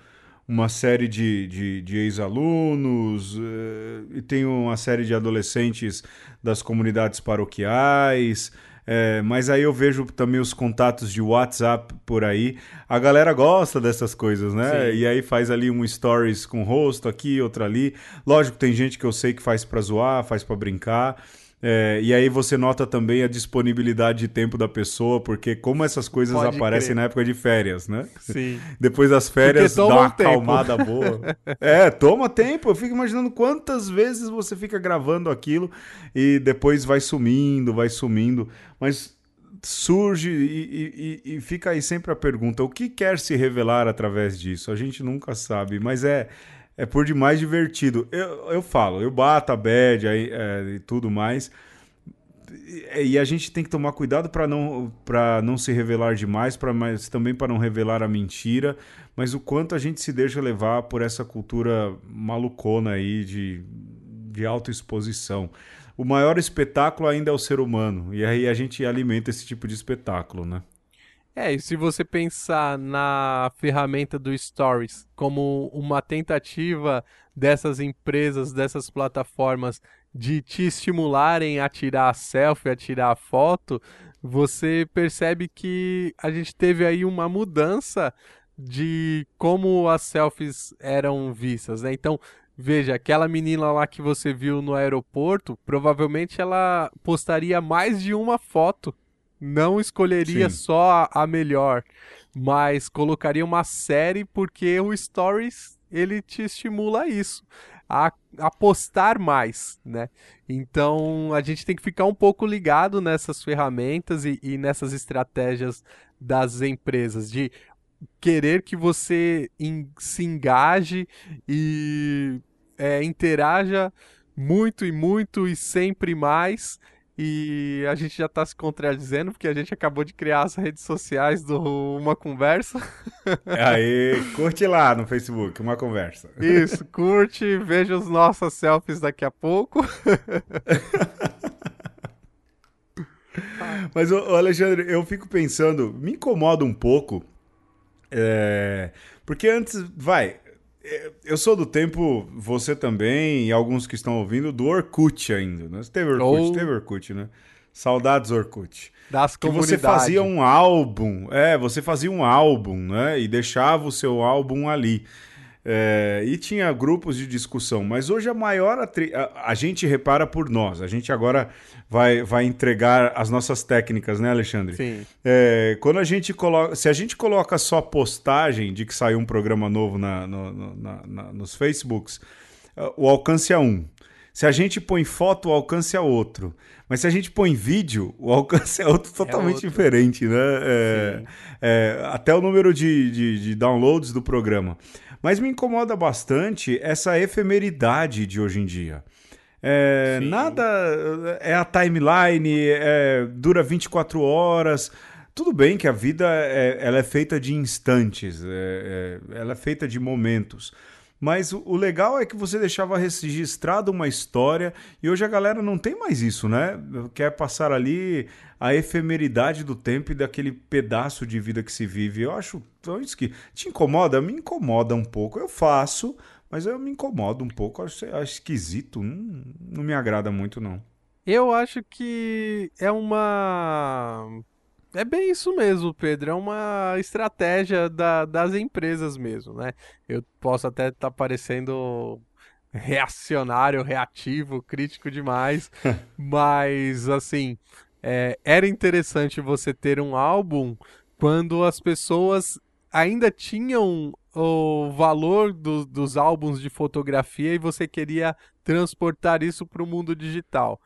uma série de, de, de ex-alunos uh, e tenho uma série de adolescentes das comunidades paroquiais. É, mas aí eu vejo também os contatos de WhatsApp por aí. A galera gosta dessas coisas, né? Sim. E aí faz ali um stories com rosto aqui, outro ali. Lógico, tem gente que eu sei que faz para zoar, faz para brincar. É, e aí você nota também a disponibilidade de tempo da pessoa, porque como essas coisas Pode aparecem crer. na época de férias, né? Sim. Depois das férias dá uma tempo. acalmada boa. é, toma tempo. Eu fico imaginando quantas vezes você fica gravando aquilo e depois vai sumindo, vai sumindo. Mas surge e, e, e, fica aí sempre a pergunta: o que quer se revelar através disso? A gente nunca sabe, mas é, é por demais divertido. Eu, eu falo, eu bato a bad aí, é, e tudo mais. E, e, a gente tem que tomar cuidado para não, não se revelar demais, pra, mas também para não revelar a mentira. Mas o quanto a gente se deixa levar por essa cultura malucona aí de, de autoexposição. O maior espetáculo ainda é o ser humano. E aí a gente alimenta esse tipo de espetáculo, né? É, e se você pensar na ferramenta do Stories como uma tentativa dessas empresas, dessas plataformas de te estimularem a tirar a selfie, a tirar a foto, você percebe que a gente teve aí uma mudança de como as selfies eram vistas, né? Então, veja, aquela menina lá que você viu no aeroporto, provavelmente ela postaria mais de uma foto não escolheria Sim. só a, melhor, mas colocaria uma série porque o Stories ele te estimula a isso, a apostar mais, né? Então a gente tem que ficar um pouco ligado nessas ferramentas e, e nessas estratégias das empresas de querer que você in, se engaje e é, interaja muito e muito e sempre mais e a gente já está se contradizendo, porque a gente acabou de criar as redes sociais do Uma Conversa. Aí, curte lá no Facebook, Uma Conversa. Isso, curte, veja os nossos selfies daqui a pouco. Mas, ô, Alexandre, eu fico pensando, me incomoda um pouco, é, porque antes, vai, eu sou do tempo, você também, e alguns que estão ouvindo, do Orkut ainda. Né? Teve Orkut, teve Orkut, né? Saudades Orkut. Das que você fazia um álbum, é, você fazia um álbum, né? E deixava o seu álbum ali. É, e tinha grupos de discussão, mas hoje a maior atri... a, a, gente repara por nós. A gente agora vai, vai entregar as nossas técnicas, né, Alexandre? Sim. É, quando a gente coloca, se a gente coloca só postagem de que saiu um programa novo na, no, no, na, nos Facebooks, uh, o alcance é um. Se a gente põe foto, o alcance é outro. Mas se a gente põe vídeo, o alcance é outro totalmente é outro. diferente, né? É, é, até o número de, de, de downloads do programa. Mas me incomoda bastante essa efemeridade de hoje em dia. É, nada. É a timeline, é, dura 24 horas. Tudo bem que a vida é, ela é feita de instantes, é, é, ela é feita de momentos. Mas o, o, legal é que você deixava registrado uma história e hoje a galera não tem mais isso, né? Quer passar ali a efemeridade do tempo e daquele pedaço de vida que se vive. Eu acho tão isso que te incomoda, me incomoda um pouco. Eu faço, mas eu me incomodo um pouco. Acho, acho esquisito, não, não me agrada muito não. Eu acho que é uma é bem isso mesmo, Pedro. É uma estratégia da, das empresas mesmo, né? Eu posso até estar tá parecendo reacionário, reativo, crítico demais, mas assim, é, era interessante você ter um álbum quando as pessoas ainda tinham o valor do, dos álbuns de fotografia e você queria transportar isso para o mundo digital.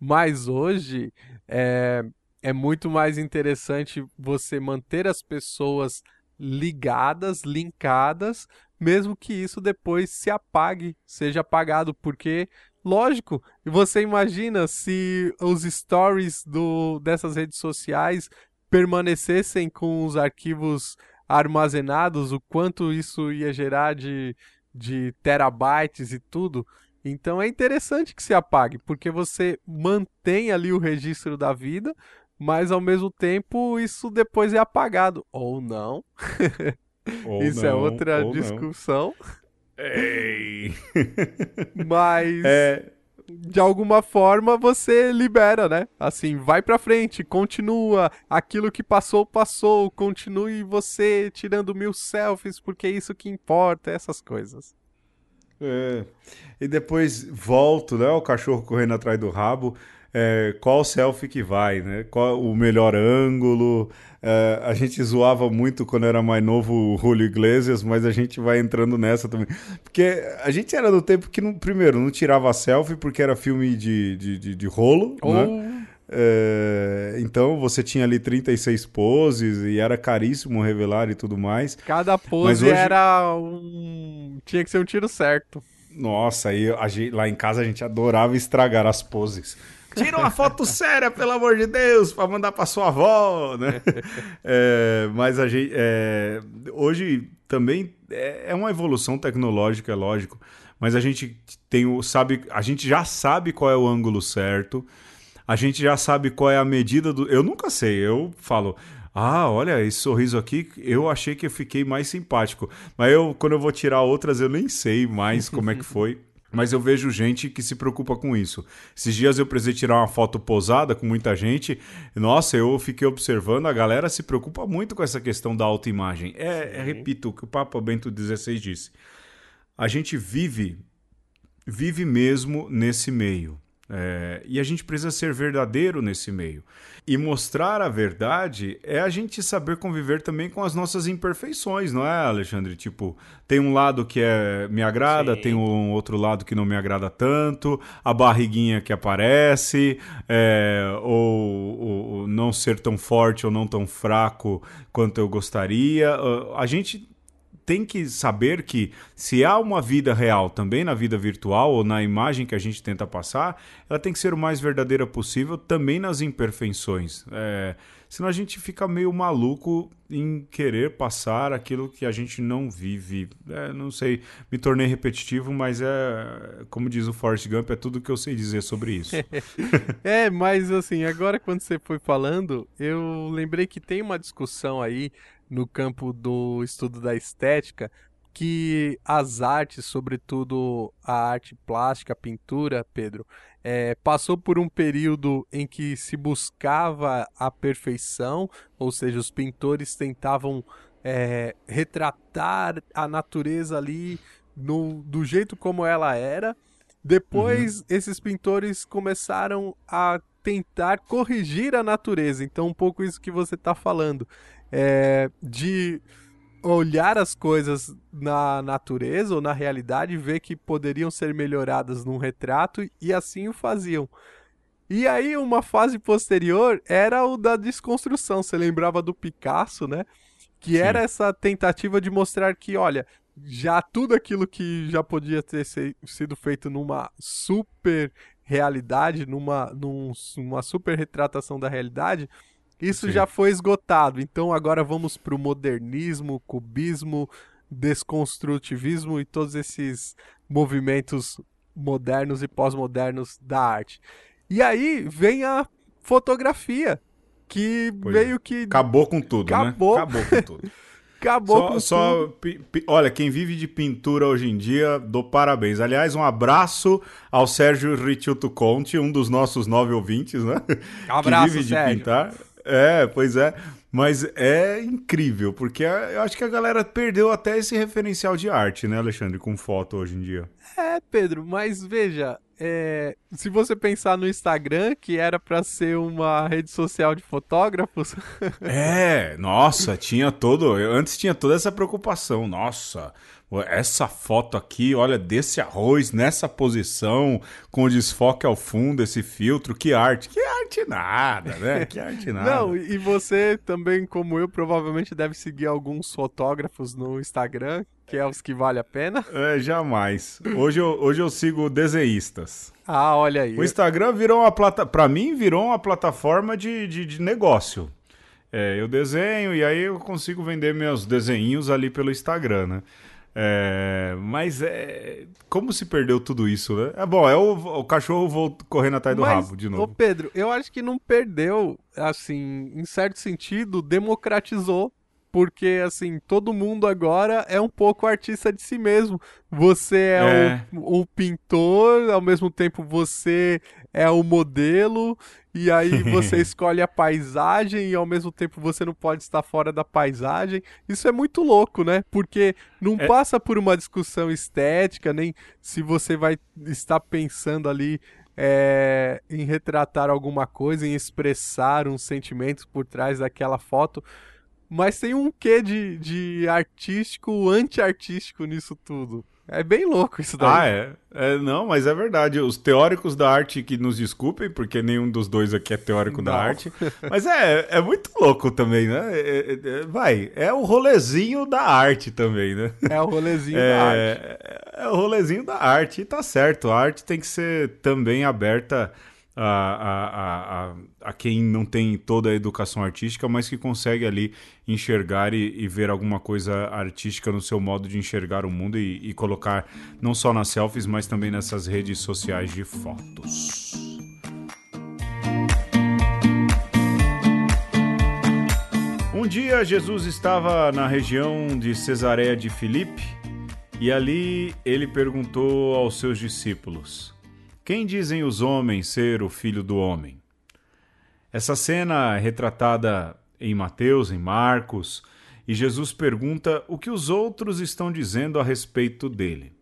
Mas hoje, é, é muito mais interessante você manter as pessoas ligadas, linkadas, mesmo que isso depois se apague, seja apagado, porque lógico, você imagina se os stories do, dessas redes sociais permanecessem com os arquivos armazenados, o quanto isso ia gerar de, de terabytes e tudo. Então é interessante que se apague, porque você mantém ali o registro da vida, mas ao mesmo tempo isso depois é apagado. Ou não. Ou isso é não, é outra discussão. Ei. mas. É, de alguma forma você libera, né? Assim, vai pra frente, continua, aquilo que passou, passou, continue você tirando mil selfies, porque é isso que importa, essas coisas. É. E depois volto, né? O cachorro correndo atrás do rabo. É, qual selfie que vai, né? Qual o melhor ângulo? É, a gente zoava muito quando era mais novo o Julio Iglesias, mas a gente vai entrando nessa também. Porque a gente era do tempo que, não, primeiro, não tirava selfie porque era filme de, de, de, de rolo, oh. né? É, então você tinha ali 36 poses e era caríssimo revelar e tudo mais. Cada pose hoje... era um. tinha que ser um tiro certo. Nossa, aí lá em casa a gente adorava estragar as poses. Tira uma foto séria, pelo amor de Deus, para mandar para sua avó, né? É, mas a gente, é, hoje também é, é uma evolução tecnológica, é lógico. Mas a gente tem o sabe, a gente já sabe qual é o ângulo certo. A gente já sabe qual é a medida do. Eu nunca sei. Eu falo, ah, olha, esse sorriso aqui, eu achei que eu fiquei mais simpático. Mas eu, quando eu vou tirar outras, eu nem sei mais como é que foi. Mas eu vejo gente que se preocupa com isso. Esses dias eu precisei tirar uma foto posada com muita gente. Nossa, eu fiquei observando, a galera se preocupa muito com essa questão da autoimagem. É, é repito, o que o Papa Bento XVI disse. A gente vive, vive mesmo nesse meio. É, e a gente precisa ser verdadeiro nesse meio. E mostrar a verdade é a gente saber conviver também com as nossas imperfeições, não é, Alexandre? Tipo, tem um lado que é, me agrada, Sim. tem um outro lado que não me agrada tanto, a barriguinha que aparece, é, ou, ou não ser tão forte ou não tão fraco quanto eu gostaria. A gente tem que saber que se há uma vida real também na vida virtual ou na imagem que a gente tenta passar, ela tem que ser o mais verdadeira possível também nas imperfeições. É, senão a gente fica meio maluco em querer passar aquilo que a gente não vive. É, não sei, me tornei repetitivo, mas é como diz o Forrest Gump, é tudo que eu sei dizer sobre isso. é, mas assim, agora quando você foi falando, eu lembrei que tem uma discussão aí no campo do estudo da estética que as artes, sobretudo a arte plástica, a pintura, Pedro, é, passou por um período em que se buscava a perfeição, ou seja, os pintores tentavam é, retratar a natureza ali no, do jeito como ela era. Depois, uhum. esses pintores começaram a tentar corrigir a natureza. Então, um pouco isso que você está falando é, de olhar as coisas na natureza ou na realidade, ver que poderiam ser melhoradas num retrato e assim o faziam. E aí uma fase posterior era o da desconstrução. Você lembrava do Picasso, né? Que Sim. era essa tentativa de mostrar que, olha, já tudo aquilo que já podia ter sido feito numa super realidade, numa, numa super retratação da realidade, isso Sim. já foi esgotado. Então agora vamos para o modernismo, cubismo, desconstrutivismo e todos esses movimentos modernos e pós-modernos da arte. E aí vem a fotografia, que pois meio que. Acabou com tudo, né? Acabou. né? Acabou com tudo. Acabou só, com só tudo. Olha, quem vive de pintura hoje em dia, dou parabéns. Aliás, um abraço ao Sérgio Ricciuto Conte, um dos nossos nove ouvintes, né? abraço, que vive de Sérgio. pintar. É, pois é. Mas é incrível, porque eu acho que a galera perdeu até esse referencial de arte, né, Alexandre, com foto hoje em dia. É, Pedro, mas veja, é, se você pensar no Instagram, que era para ser uma rede social de fotógrafos. é, nossa, tinha todo. Antes tinha toda essa preocupação. Nossa, essa foto aqui, olha, desse arroz, nessa posição, com desfoque ao fundo, esse filtro, que arte. Que arte nada, né? Que arte nada. Não, e você também, como eu, provavelmente deve seguir alguns fotógrafos no Instagram, que é os que vale a pena. É, jamais. Hoje eu, hoje eu sigo desenhistas. Ah, olha aí. O Instagram virou uma plata... para mim, virou uma plataforma de, de, de negócio. É, eu desenho e aí eu consigo vender meus desenhinhos ali pelo Instagram, né? É, mas é. Como se perdeu tudo isso, né? É bom, é o, o cachorro volta, correndo atrás do mas, rabo de novo. Ô Pedro, eu acho que não perdeu, assim, em certo sentido, democratizou porque assim, todo mundo agora é um pouco artista de si mesmo. Você é, é. O, o, pintor, ao mesmo tempo você é o modelo, e aí você escolhe a paisagem e ao mesmo tempo você não pode estar fora da paisagem. Isso é muito louco, né? Porque não é. passa por uma discussão estética, nem se você vai estar pensando ali é, em retratar alguma coisa, em expressar uns sentimentos por trás daquela foto. Mas tem um quê de, de artístico, anti-artístico nisso tudo. É bem louco isso daí. Ah, é. é. Não, mas é verdade. Os teóricos da arte que nos desculpem, porque nenhum dos dois aqui é teórico não. da arte. Mas é, é muito louco também, né? É, é, é, vai, é o rolezinho da arte também, né? É o rolezinho é, da arte. É o rolezinho da arte. E tá certo, a arte tem que ser também aberta a, a, a, a, quem não tem toda a educação artística, mas que consegue ali enxergar e, e ver alguma coisa artística no seu modo de enxergar o mundo e, e colocar não só nas selfies, mas também nessas redes sociais de fotos. Um dia Jesus estava na região de Cesareia de Filipe e ali ele perguntou aos seus discípulos: quem dizem os homens ser o filho do homem? Essa cena é retratada em Mateus, em Marcos, e Jesus pergunta o que os outros estão dizendo a respeito dele.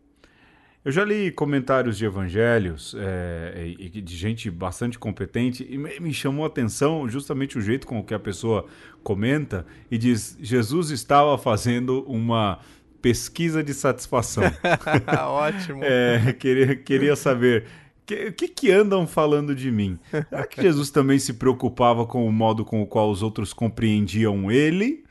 Eu já li comentários de evangelhos é, de gente bastante competente e me chamou a atenção justamente o jeito com que a pessoa comenta e diz: Jesus estava fazendo uma pesquisa de satisfação. Ótimo. é, queria, queria saber o que, que andam falando de mim? Será que Jesus também se preocupava com o modo com o qual os outros compreendiam ele?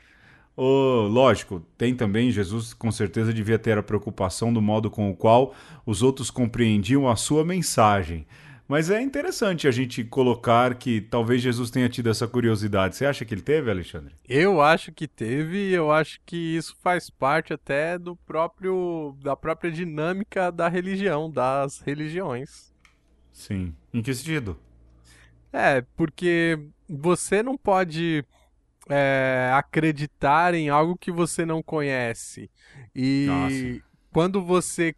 Oh, lógico, tem também, Jesus com certeza devia ter a preocupação do modo com o qual os outros compreendiam a sua mensagem. Mas é interessante a gente colocar que talvez Jesus tenha tido essa curiosidade. Você acha que ele teve, Alexandre? Eu acho que teve, e eu acho que isso faz parte até do próprio da própria dinâmica da religião, das religiões. Sim. Em que sentido? É, porque você não pode é, acreditar em algo que você não conhece. E Nossa. quando você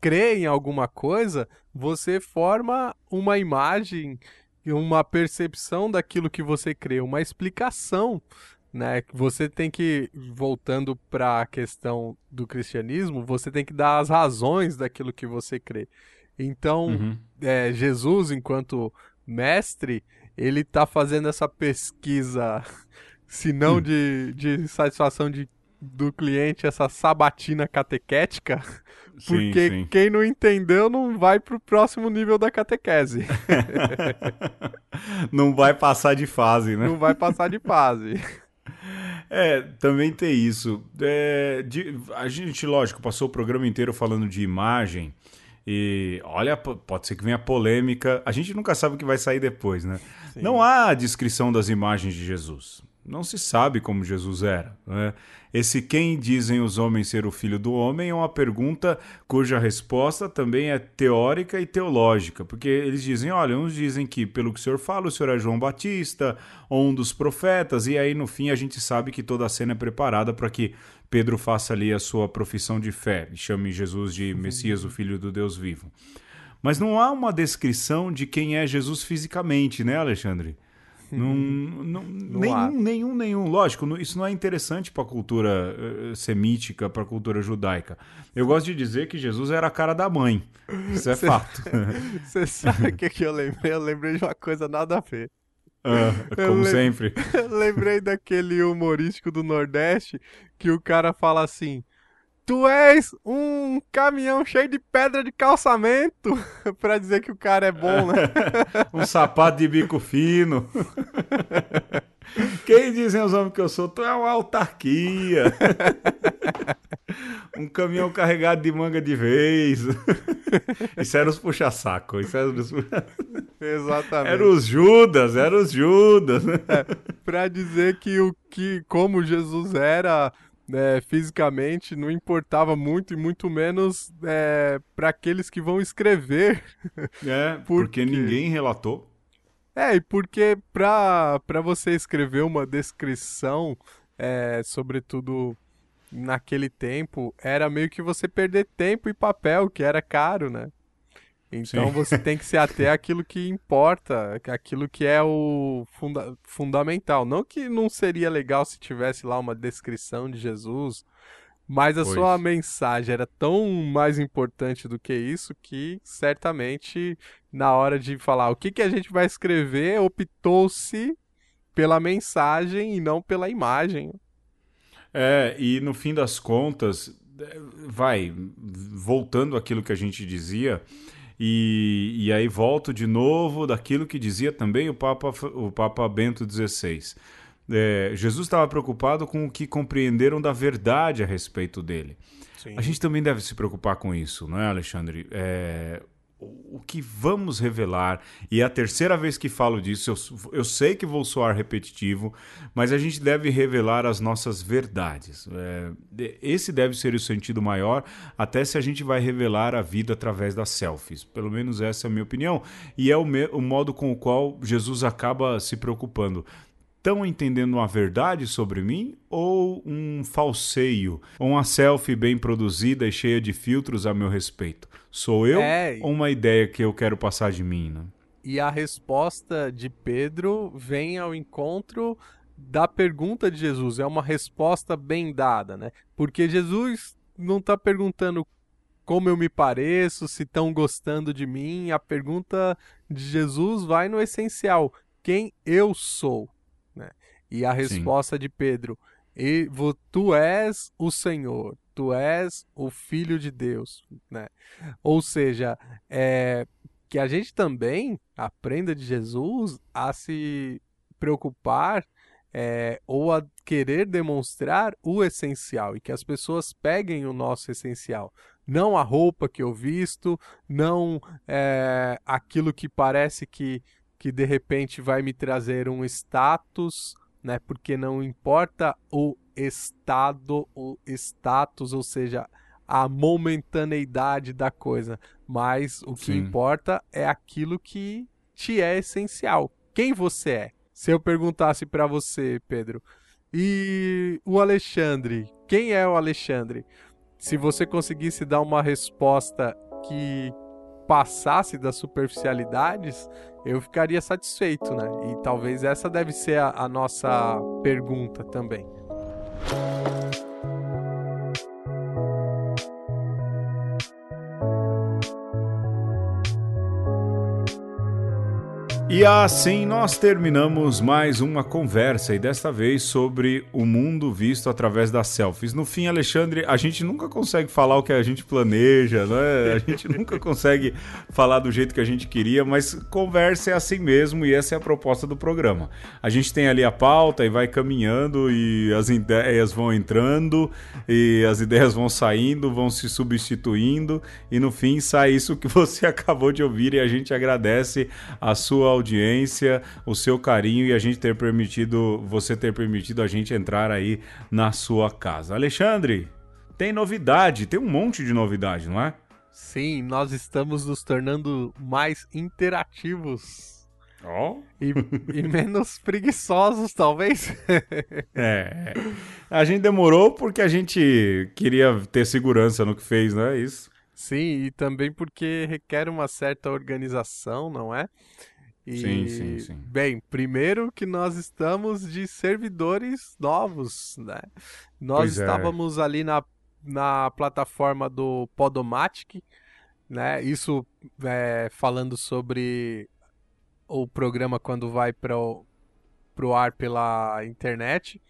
crê em alguma coisa, você forma uma imagem, uma percepção daquilo que você crê, uma explicação. Né? Você tem que, voltando para a questão do cristianismo, você tem que dar as razões daquilo que você crê. Então, uhum. é, Jesus, enquanto mestre, ele está fazendo essa pesquisa, se não hum. de, de satisfação de, do cliente, essa sabatina catequética, porque sim, sim. quem não entendeu não vai para o próximo nível da catequese. não vai passar de fase, né? Não vai passar de fase. É, também tem isso. É, de, a gente, lógico, passou o programa inteiro falando de imagem. E olha, pode ser que venha polêmica. A gente nunca sabe o que vai sair depois, né? Sim. Não há descrição das imagens de Jesus. Não se sabe como Jesus era. Né? Esse quem dizem os homens ser o filho do homem é uma pergunta cuja resposta também é teórica e teológica, porque eles dizem: olha, uns dizem que pelo que o senhor fala, o senhor é João Batista, ou um dos profetas, e aí no fim a gente sabe que toda a cena é preparada para que Pedro faça ali a sua profissão de fé e chame Jesus de Messias, o Filho do Deus vivo. Mas não há uma descrição de quem é Jesus fisicamente, né, Alexandre? Não, não, nenhum, nenhum, nenhum. Lógico, isso não é interessante para a cultura uh, semítica, para a cultura judaica. Eu gosto de dizer que Jesus era a cara da mãe. Isso é cê, fato. Você sabe o que, que eu lembrei? Eu lembrei de uma coisa nada a ver. Ah, como sempre. lembrei daquele humorístico do Nordeste que o cara fala assim: Tu és um caminhão cheio de pedra de calçamento pra dizer que o cara é bom, né? um sapato de bico fino. Quem dizem os homens que eu sou? Tu é uma autarquia. um caminhão carregado de manga de vez. Isso era os puxa-saco. Isso era os... Exatamente. Era os Judas, era os Judas. É, pra dizer que o que, como Jesus era né, fisicamente, não importava muito e muito menos é, para aqueles que vão escrever. É, porque... porque ninguém relatou. É, e porque para você escrever uma descrição é, sobretudo naquele tempo, era meio que você perder tempo e papel, que era caro, né? Então Sim. você tem que se ater àquilo que importa, aquilo que é o funda fundamental. Não que não seria legal se tivesse lá uma descrição de Jesus, mas a pois. sua mensagem era tão mais importante do que isso que certamente na hora de falar o que, que a gente vai escrever, optou-se pela mensagem e não pela imagem. É, e no fim das contas, vai, voltando àquilo que a gente dizia, e, e aí volto de novo daquilo que dizia também o Papa, o Papa Bento XVI. É, Jesus estava preocupado com o que compreenderam da verdade a respeito dele. Sim. A gente também deve se preocupar com isso, não é, Alexandre? É, o que vamos revelar, e é a terceira vez que falo disso, eu, eu, sei que vou soar repetitivo, mas a gente deve revelar as nossas verdades. É, esse deve ser o sentido maior, até se a gente vai revelar a vida através das selfies. Pelo menos essa é a minha opinião. E é o, me, o modo com o qual Jesus acaba se preocupando estão entendendo uma verdade sobre mim ou um falseio, ou uma selfie bem produzida e cheia de filtros a meu respeito? Sou eu é... ou uma ideia que eu quero passar de mim? Né? E a resposta de Pedro vem ao encontro da pergunta de Jesus. É uma resposta bem dada, né? Porque Jesus não está perguntando como eu me pareço, se estão gostando de mim. A pergunta de Jesus vai no essencial: quem eu sou? E a resposta Sim. de Pedro: e, Tu és o Senhor, tu és o Filho de Deus. Né? Ou seja, é, que a gente também aprenda de Jesus a se preocupar é, ou a querer demonstrar o essencial e que as pessoas peguem o nosso essencial. Não a roupa que eu visto, não é, aquilo que parece que, que de repente vai me trazer um status né? Porque não importa o estado, o status, ou seja, a momentaneidade da coisa, mas o que Sim. importa é aquilo que te é essencial. Quem você é? Se eu perguntasse para você, Pedro, e o Alexandre, quem é o Alexandre? Se você conseguisse dar uma resposta que passasse das superficialidades, eu ficaria satisfeito, né? E talvez essa deve ser a, a nossa pergunta também. E assim nós terminamos mais uma conversa e desta vez sobre o mundo visto através das selfies. No fim, Alexandre, a gente nunca consegue falar o que a gente planeja, né? A gente nunca consegue falar do jeito que a gente queria, mas conversa é assim mesmo e essa é a proposta do programa. A gente tem ali a pauta e vai caminhando e as ideias vão entrando e as ideias vão saindo, vão se substituindo e no fim sai isso que você acabou de ouvir e a gente agradece a sua audiência, o seu carinho e a gente ter permitido, você ter permitido a gente entrar aí na sua casa. Alexandre, tem novidade, tem um monte de novidade, não é? Sim, nós estamos nos tornando mais interativos. Oh. E, e menos preguiçosos, talvez. é. A gente demorou porque a gente queria ter segurança no que fez, não é isso? Sim, e também porque requer uma certa organização, não é? E, sim, sim, sim. Bem, primeiro que nós estamos de servidores novos, né? Nós pois é. estávamos é. ali na, na plataforma do Podomatic, né? Isso é, falando sobre o programa quando vai para o ar pela internet.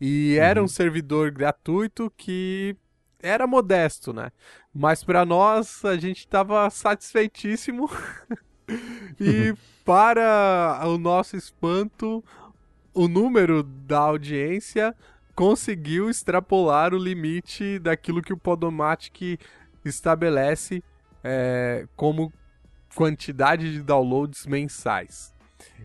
E uhum. era um servidor gratuito que era modesto, né? Mas para nós a gente estava satisfeitíssimo. e para o nosso espanto, o número da audiência conseguiu extrapolar o limite daquilo que o Podomatic estabelece é, como quantidade de downloads mensais.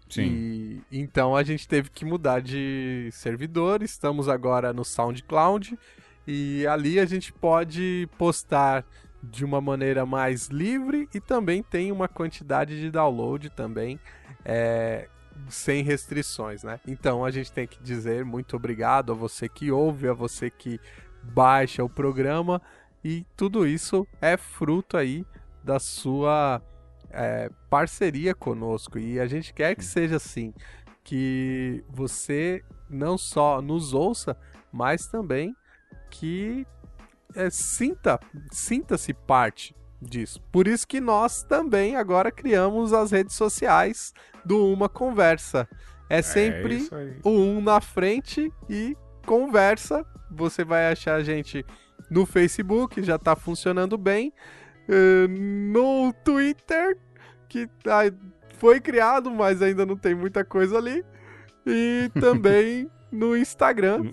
Sim. E, então a gente teve que mudar de servidor, estamos agora no SoundCloud e ali a gente pode postar de uma maneira mais livre e também tem uma quantidade de download também é, sem restrições, né? Então a gente tem que dizer muito obrigado a você que ouve, a você que baixa o programa e tudo isso é fruto aí da sua é, parceria conosco e a gente quer que seja assim, que você não só nos ouça, mas também que é, sinta, sinta-se parte disso. Por isso que nós também agora criamos as redes sociais do Uma Conversa. É, sempre é o um na frente e conversa. Você vai achar a gente no Facebook, já está funcionando bem. Uh, no Twitter, que ah, foi criado, mas ainda não tem muita coisa ali. E também no Instagram.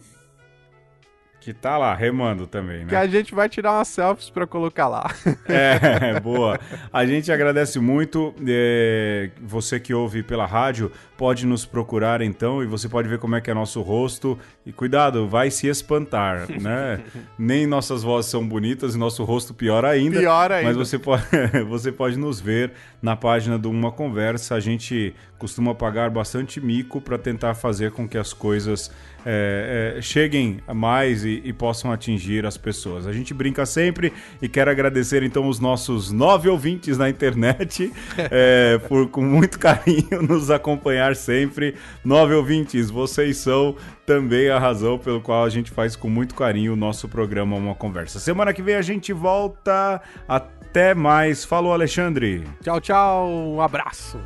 Que tá lá, remando também, né? Que a gente vai tirar umas selfies para colocar lá. É, boa. A gente agradece muito. É, você que ouve pela rádio, pode nos procurar então e você pode ver como é que é nosso rosto. E cuidado, vai se espantar, né? Nem nossas vozes são bonitas e nosso rosto pior ainda. Pior ainda. Mas você pode, você pode nos ver na página do Uma Conversa. A gente costuma pagar bastante mico para tentar fazer com que as coisas é, é, cheguem mais e, e, possam atingir as pessoas. A gente brinca sempre e quero agradecer então os nossos nove ouvintes na internet é, por com muito carinho nos acompanhar sempre. Nove ouvintes, vocês são também a razão pelo qual a gente faz com muito carinho o nosso programa Uma Conversa. Semana que vem a gente volta. Até mais. Falou, Alexandre. Tchau, tchau. Um abraço.